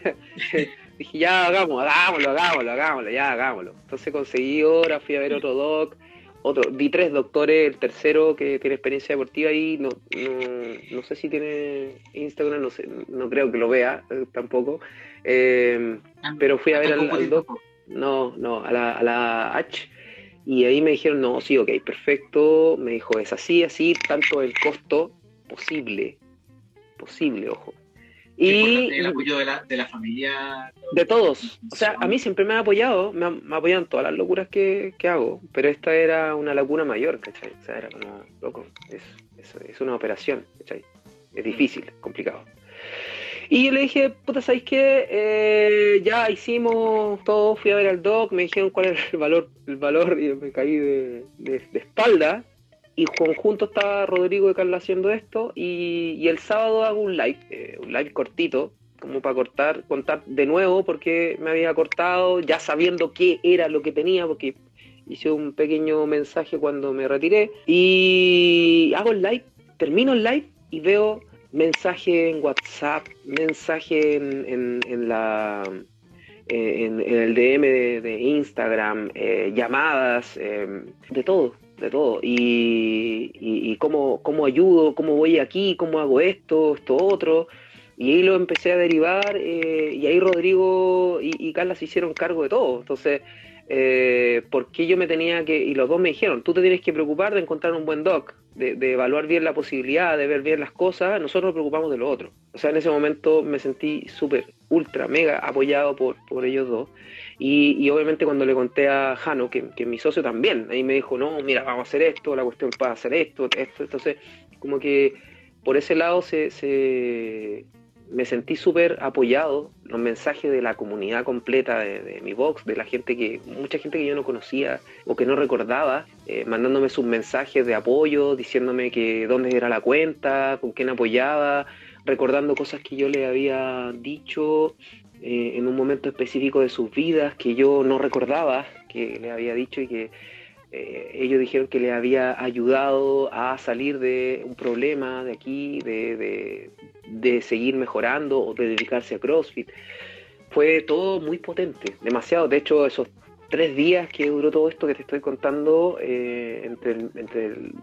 [laughs] dije, ya, hagamos, hagámoslo, hagámoslo, hagámoslo, ya, hagámoslo. Entonces conseguí hora, fui a ver otro doc, otro, vi tres doctores, el tercero que tiene experiencia deportiva y no, no, sé si tiene Instagram, no sé, no creo que lo vea eh, tampoco. Eh, pero fui a ver al, doc, no, no, a la, a la H. Y ahí me dijeron, no, sí, ok, perfecto. Me dijo, es así, así, tanto el costo posible, posible, ojo. Y el apoyo de la, de la, familia. De todos. O sea, a mí siempre me ha apoyado, me, ha, apoyado en todas las locuras que, que, hago, pero esta era una laguna mayor, ¿cachai? O sea, era como, loco, es, es, una operación, ¿cachai? Es difícil, complicado. Y yo le dije, puta, ¿sabéis qué? Eh, ya hicimos todo, fui a ver al doc, me dijeron cuál era el valor, el valor y me caí de, de, de espalda y conjunto estaba Rodrigo y Carla haciendo esto y, el sábado hago un live, eh, un live cortito, como para cortar, contar de nuevo porque me había cortado, ya sabiendo qué era lo que tenía, porque hice un pequeño mensaje cuando me retiré y hago el live, termino el live y veo mensaje en WhatsApp, mensaje en, en, la en, el DM de, Instagram, eh, llamadas, eh, de todo de todo. Y, y, cómo, cómo, ayudo, cómo voy aquí, cómo hago esto, esto otro. Y ahí lo empecé a derivar eh, y ahí Rodrigo y, Carla se hicieron cargo de todo. Entonces, eh, ¿por qué yo me tenía que...? Y los dos me dijeron, tú te tienes que preocupar de encontrar un buen doc, de, de evaluar bien la posibilidad, de ver bien las cosas. Nosotros nos preocupamos de lo otro. O sea, en ese momento me sentí súper, ultra, mega apoyado por, por ellos dos. Y, obviamente cuando le conté a Jano, que, que mi socio también, ahí me dijo, no, mira, vamos a hacer esto, la cuestión para hacer esto, esto. Entonces, como que por ese lado se, me sentí súper apoyado, los mensajes de la comunidad completa de, mi box, de la gente que, mucha gente que yo no conocía o que no recordaba, eh, mandándome sus mensajes de apoyo, diciéndome que dónde era la cuenta, con quién apoyaba, recordando cosas que yo le había dicho en un momento específico de sus vidas que yo no recordaba, que le había dicho y que eh, ellos dijeron que le había ayudado a salir de un problema de aquí, de, de, seguir mejorando o de dedicarse a CrossFit. Fue todo muy potente, demasiado. De hecho, esos tres días que duró todo esto que te estoy contando, eh, entre, el, entre el,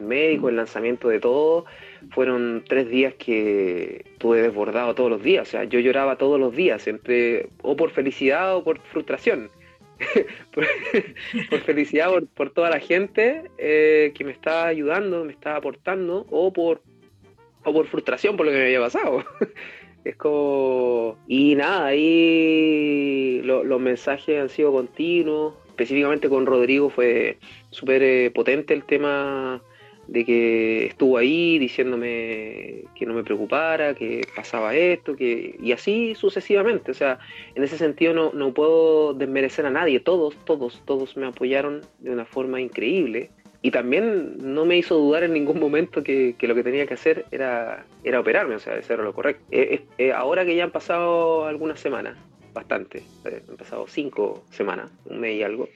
médico, el lanzamiento de todo, fueron tres días que tuve desbordado todos los días. O sea, yo lloraba todos los días, o por felicidad o por frustración. [laughs] [laughs] por, felicidad por, toda la gente eh, que me está ayudando, me está aportando, o por, o por frustración por lo que me había pasado. [laughs] es como... Y nada, ahí los mensajes han sido continuos. Específicamente con Rodrigo fue súper eh, potente el tema de que estuvo ahí diciéndome que no me preocupara, que pasaba esto, que y así sucesivamente. O sea, en ese sentido no, no puedo desmerecer a nadie. Todos, todos, todos me apoyaron de una forma increíble. Y también no me hizo dudar en ningún momento que, lo que tenía que hacer era, era operarme, o sea, eso lo correcto. Eh, eh, ahora que ya han pasado algunas semanas, bastante, eh, han pasado cinco semanas, un mes y algo,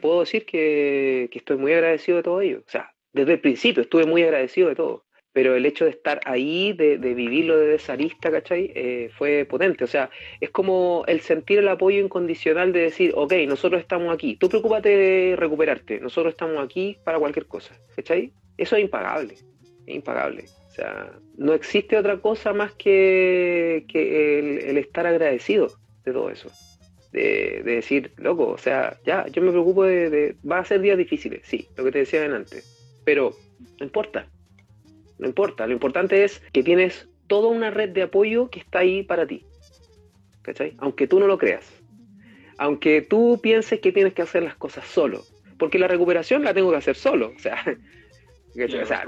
puedo decir que, que, estoy muy agradecido de todo ello. O sea, desde el principio estuve muy agradecido de todo, pero el hecho de estar ahí, de, vivirlo desde esa arista, ¿cachai? Eh, fue potente. O sea, es como el sentir el apoyo incondicional de decir, ok, nosotros estamos aquí, tú preocúpate de recuperarte, nosotros estamos aquí para cualquier cosa, ¿cachai? Eso es impagable, es impagable. No existe otra cosa más que, el, estar agradecido de todo eso. De, decir, loco, o sea, ya, yo me preocupo de, de, Va a ser días difíciles, sí, lo que te decía antes pero no importa, no importa. Lo importante es que tienes toda una red de apoyo que está ahí para ti. ¿Cachai? Aunque tú no lo creas. Aunque tú pienses que tienes que hacer las cosas solo. Porque la recuperación la tengo que hacer solo. O sea,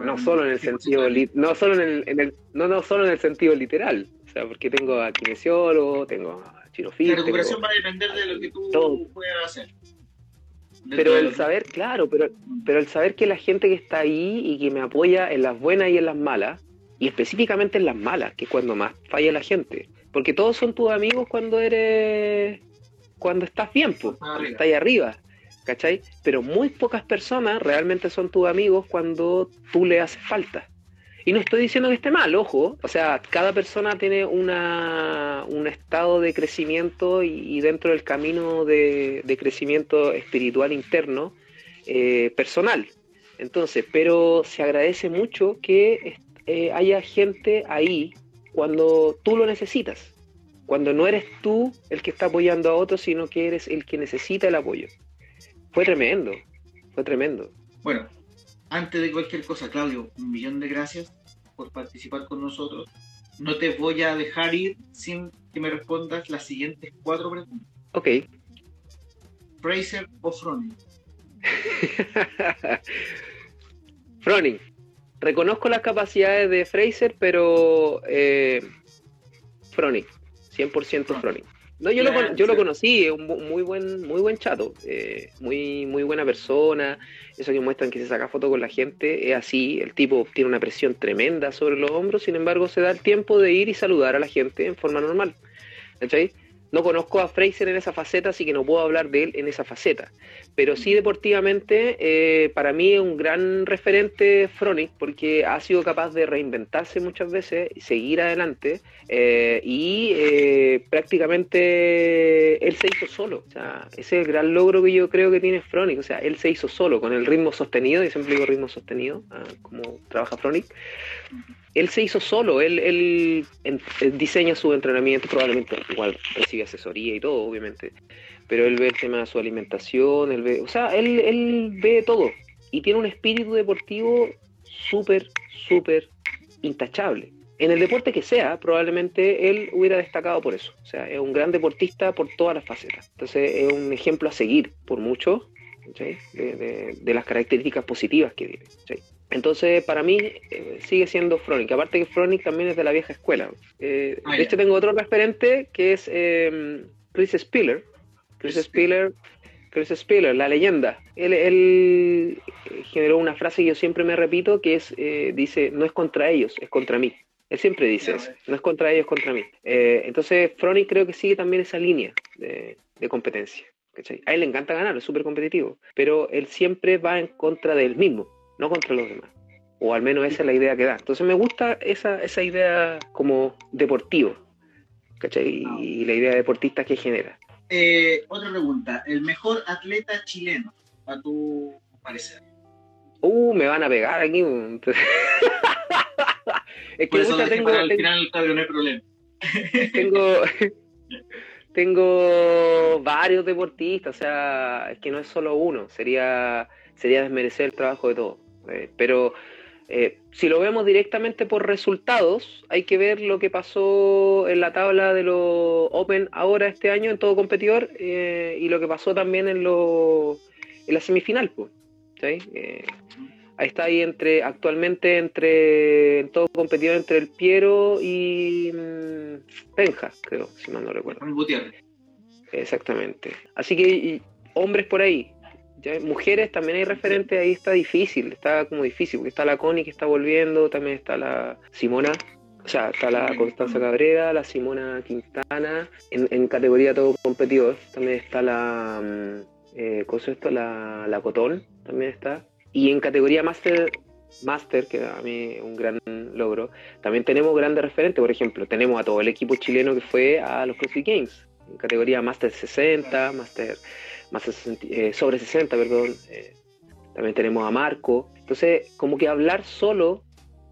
no solo en el sentido no solo en el, no, no solo en el sentido literal. O sea, porque tengo a kinesiólogo, tengo a chirofil. La recuperación va a depender de lo que tú puedas hacer. Pero el saber, claro, pero, pero el saber que la gente que está ahí y que me apoya en las buenas y en las malas, y específicamente en las malas, que es cuando más falla la gente. Porque todos son tus amigos cuando eres. cuando estás bien, pues, cuando estás ahí arriba. ¿Cachai? Pero muy pocas personas realmente son tus amigos cuando tú le haces falta. Y no estoy diciendo que esté mal, ojo. O sea, cada persona tiene una, un estado de crecimiento y, dentro del camino de, crecimiento espiritual interno, eh, personal. Entonces, pero se agradece mucho que eh, haya gente ahí cuando tú lo necesitas. Cuando no eres tú el que está apoyando a otros, sino que eres el que necesita el apoyo. Fue tremendo, fue tremendo. Bueno, antes de cualquier cosa, Claudio, un millón de gracias por participar con nosotros. No te voy a dejar ir sin que me respondas las siguientes cuatro preguntas. Ok. ¿Fraser o Froning? [laughs] Froning. Reconozco las capacidades de Fraser, pero eh, Froning. 100% Froning. No, yo, lo, yo lo conocí, es un muy buen, muy buen chato, eh, muy, muy buena persona, eso que muestran que se saca foto con la gente, es así, el tipo tiene una presión tremenda sobre los hombros, sin embargo se da el tiempo de ir y saludar a la gente en forma normal. ¿Cachai? No conozco a Fraser en esa faceta, así que no puedo hablar de él en esa faceta. Pero sí deportivamente, eh, para mí es un gran referente Fronic, porque ha sido capaz de reinventarse muchas veces, seguir adelante, eh, y eh, prácticamente él se hizo solo. O sea, ese es el gran logro que yo creo que tiene Fronic. O sea, él se hizo solo, con el ritmo sostenido, y siempre digo ritmo sostenido, ah, como trabaja Fronic él se hizo solo, él, él, diseña su entrenamiento, probablemente igual recibe asesoría y todo, obviamente, pero él ve el tema de su alimentación, él ve, o sea, él, él ve todo y tiene un espíritu deportivo súper, súper intachable. En el deporte que sea, probablemente él hubiera destacado por eso. O sea, es un gran deportista por todas las facetas. Entonces, es un ejemplo a seguir por mucho de, de, las características positivas que tiene. Entonces, para mí, eh, sigue siendo Fronic. Aparte que Fronic también es de la vieja escuela. Eh, ah, de hecho, tengo otro referente que es em, Chris Spiller. Chris Spiller, Chris Spiller, la leyenda. Él, él, generó una frase que yo siempre me repito, que es, eh, dice, no es contra ellos, es contra mí. Él siempre dice eso, no es contra ellos, es contra mí. entonces, Fronic creo que sigue también esa línea de, de competencia. ¿cachai? A él le encanta ganar, es súper competitivo, pero él siempre va en contra de él mismo, no contra los demás. O al menos esa es la idea que da. Entonces me gusta esa, esa idea como deportivo, ¿cachai? Y, la idea deportista que genera. Eh, otra pregunta, el mejor atleta chileno, a tu parecer. Uh, me van a pegar aquí. [laughs] es que Por tengo, al final, no hay problema. tengo, [laughs] tengo varios deportistas, o sea, es que no es solo uno, sería, sería desmerecer el trabajo de todos. Eh, pero eh, si lo vemos directamente por resultados, hay que ver lo que pasó en la tabla de los Open ahora este año en todo competidor eh, y lo que pasó también en, lo, en la semifinal. Pues, ahí está ahí entre actualmente entre en todo competidor entre el Piero y mm, Benja, creo, si mal no recuerdo. Exactamente. Así que hombres por ahí, Mujeres también hay referentes, ahí está difícil, está como difícil, porque está la Connie que está volviendo, también está la Simona, o sea, está la Constanza Cabrera, la Simona Quintana, en, categoría todo competidor, también está la, mm, eh, ¿cómo es esto? La, la Cotón, también está. Y en categoría Master, Master, que a mí un gran logro, también tenemos grandes referentes, por ejemplo, tenemos a todo el equipo chileno que fue a los CrossFit Games, en categoría Master 60, Master más eh, sobre 60, perdón. Eh, también tenemos a Marco. Entonces, como que hablar solo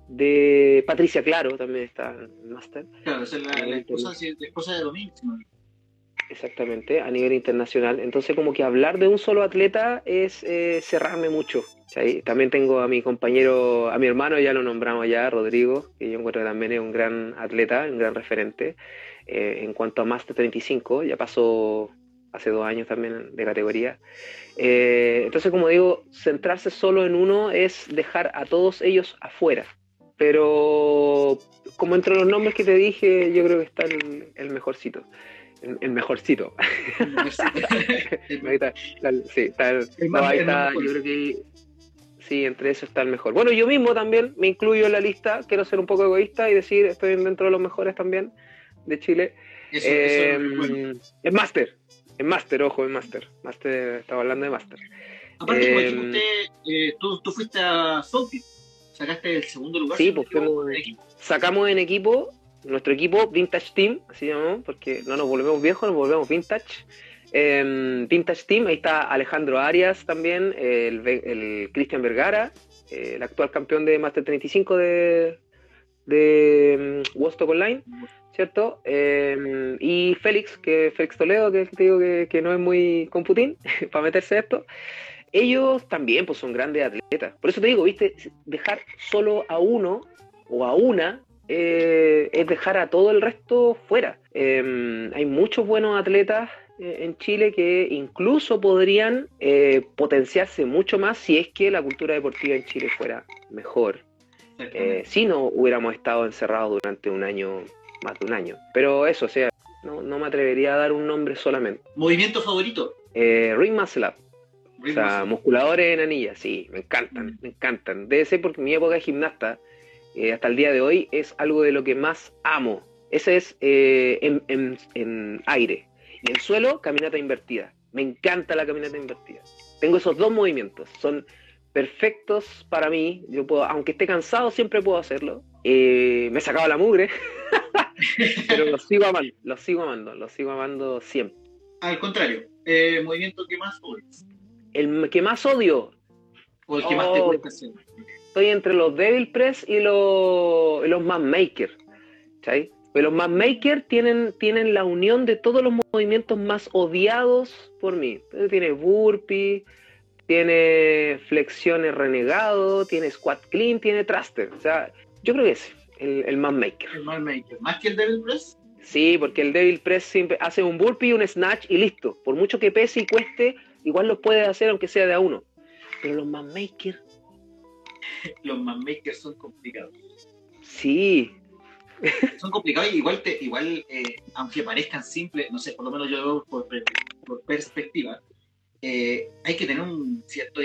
de Patricia Claro también está en Master. Claro, es la, esposa, de Domingo. Exactamente, a nivel internacional. Entonces, como que hablar de un solo atleta es eh, cerrarme mucho. También tengo a mi compañero, a mi hermano, ya lo nombramos ya, Rodrigo, que yo encuentro que también es un gran atleta, un gran referente. en cuanto a Master 35, ya pasó hace dos años también de categoría. Eh, entonces, como digo, centrarse solo en uno es dejar a todos ellos afuera. Pero como entre los nombres que te dije, yo creo que está el, mejorcito. El, mejorcito. [laughs] sí, está el, ahí está, yo creo que sí, entre eso está el mejor. Bueno, yo mismo también me incluyo en la lista, quiero ser un poco egoísta y decir, estoy dentro de los mejores también de Chile. Eso, es em, máster, en Master, ojo, en Master. Master, estaba hablando de Master. Aparte, como em, usted, eh, tú, tú, fuiste a Sophie, sacaste el segundo lugar. Sí, pues sacamos en equipo, nuestro equipo, Vintage Team, así llamamos, porque no nos volvemos viejos, nos volvemos Vintage. Eh, vintage Team, ahí está Alejandro Arias también, el, el Cristian Vergara, eh, el actual campeón de Master 35 de, de um, Wostock Online. ¿Cierto? Em, y Félix, que Félix Toledo, que te digo que, no es muy computín [laughs] para meterse esto, ellos también pues, son grandes atletas. Por eso te digo, viste, dejar solo a uno o a una eh, es dejar a todo el resto fuera. Em, hay muchos buenos atletas eh, en Chile que incluso podrían eh, potenciarse mucho más si es que la cultura deportiva en Chile fuera mejor. si no hubiéramos estado encerrados durante un año más de un año. Pero eso, o sea, no, me atrevería a dar un nombre solamente. ¿Movimiento favorito? Eh, ring muscle up. o sea, musculadores en anilla, sí, me encantan, mm. me encantan. Debe ser porque mi época de gimnasta, eh, hasta el día de hoy, es algo de lo que más amo. Ese es eh, en, en aire. Y en suelo, caminata invertida. Me encanta la caminata invertida. Tengo esos dos movimientos. Son perfectos para mí. Yo puedo, aunque esté cansado, siempre puedo hacerlo. Eh, me he sacado la mugre, [laughs] [laughs] pero lo sigo amando, lo sigo amando, lo sigo amando siempre. Al contrario, el eh, movimiento que más odias. El que más odio. O el que más te oh, hacer. Estoy entre los Devil Press y los, los Man Maker. Pero los Man Maker tienen, tienen la unión de todos los movimientos más odiados por mí. Tiene burpee, tiene flexiones renegado, tiene squat clean, tiene thruster. O sea, yo creo que es el, el man maker. El man maker. ¿Más que el devil press? Sí, porque el devil press siempre hace un burpee, un snatch y listo. Por mucho que pese y cueste, igual lo puede hacer aunque sea de a uno. Pero los man maker. [laughs] los man makers son complicados. Sí. [laughs] son complicados y igual, te, igual eh, aunque parezcan simples, no sé, por lo menos yo veo por, por perspectiva, eh, hay que tener un cierto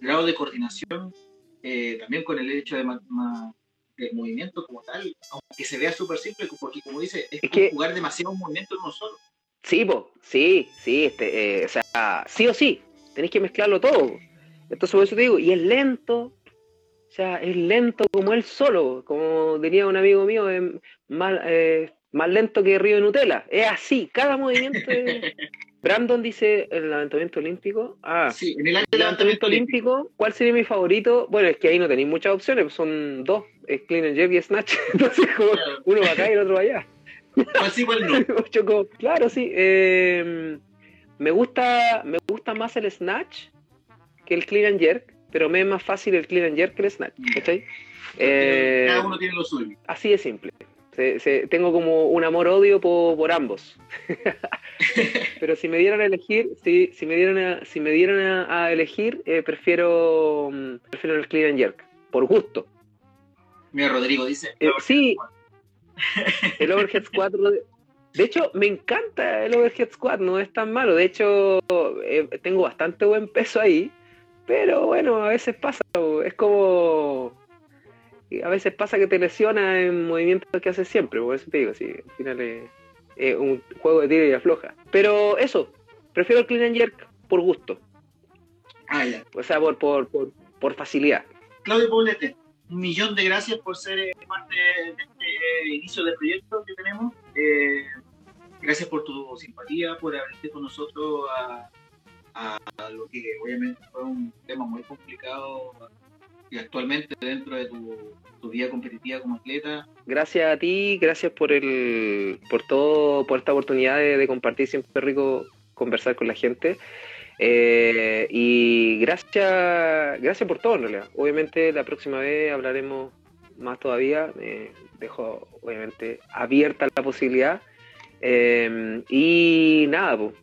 grado, de coordinación eh, también con el hecho de, movimiento como tal, aunque se vea súper simple, porque como dice, es, que jugar demasiado movimiento en uno solo. Sí, po, sí, sí, este, eh, o sea, sí o sí, tenéis que mezclarlo todo. Entonces, por eso te digo, y es lento, o sea, es lento como él solo, como diría un amigo mío, es más, eh, más lento que Río de Nutella. Es así, cada movimiento es... [laughs] Brandon dice el levantamiento olímpico. Ah, Sí, en el el levantamiento olímpico, ¿cuál sería mi favorito? Bueno, es que ahí no tenéis muchas opciones, pues son dos, es clean and jerk y snatch. [laughs] Entonces, como Claro. uno va acá y el otro va allá. ¿Cuál sí, cuál no? [laughs] Claro, sí. eh, me gusta, me gusta más el snatch que el clean and jerk, pero me es más fácil el clean and jerk que el snatch. Eh, Cada uno tiene lo suyo. Así de simple. Se- se- tengo como un amor-odio por, por ambos. [laughs] Pero si me dieran a elegir, si, si me dieran a, si me dieran a, a elegir, eh, prefiero, mm, prefiero el clean and jerk, por gusto. Mira, Rodrigo dice. Eh, sí, el overhead squat. de- hecho, me encanta el overhead squat, no es tan malo. De hecho, eh, tengo bastante buen peso ahí, pero bueno, a veces pasa. Es como. A veces pasa que te lesiona en movimientos que haces siempre, por eso te digo, sí, al final es, es un juego de tiro y afloja. Pero eso, prefiero el clean and jerk por gusto, Ah, ya. o sea, por, por, por, por facilidad. Claudio Poblete, un millón de gracias por ser eh, parte de este eh, inicio del proyecto que tenemos. Eh, gracias por tu simpatía, por abrirte con nosotros a lo que obviamente fue un tema muy complicado y actualmente dentro de tu, tu vida competitiva como atleta. Gracias a ti, gracias por el, por todo, por esta oportunidad de, compartir, siempre rico conversar con la gente. Eh, y gracias, gracias por todo en realidad. Obviamente la próxima vez hablaremos más todavía. eh, dejo obviamente abierta la posibilidad. Eh, y nada, pues,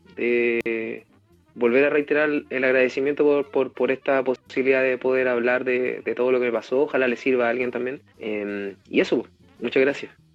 volver a reiterar el agradecimiento por, por, esta posibilidad de poder hablar de, de todo lo que pasó. Ojalá le sirva a alguien también. Eh, y eso, pues, muchas gracias.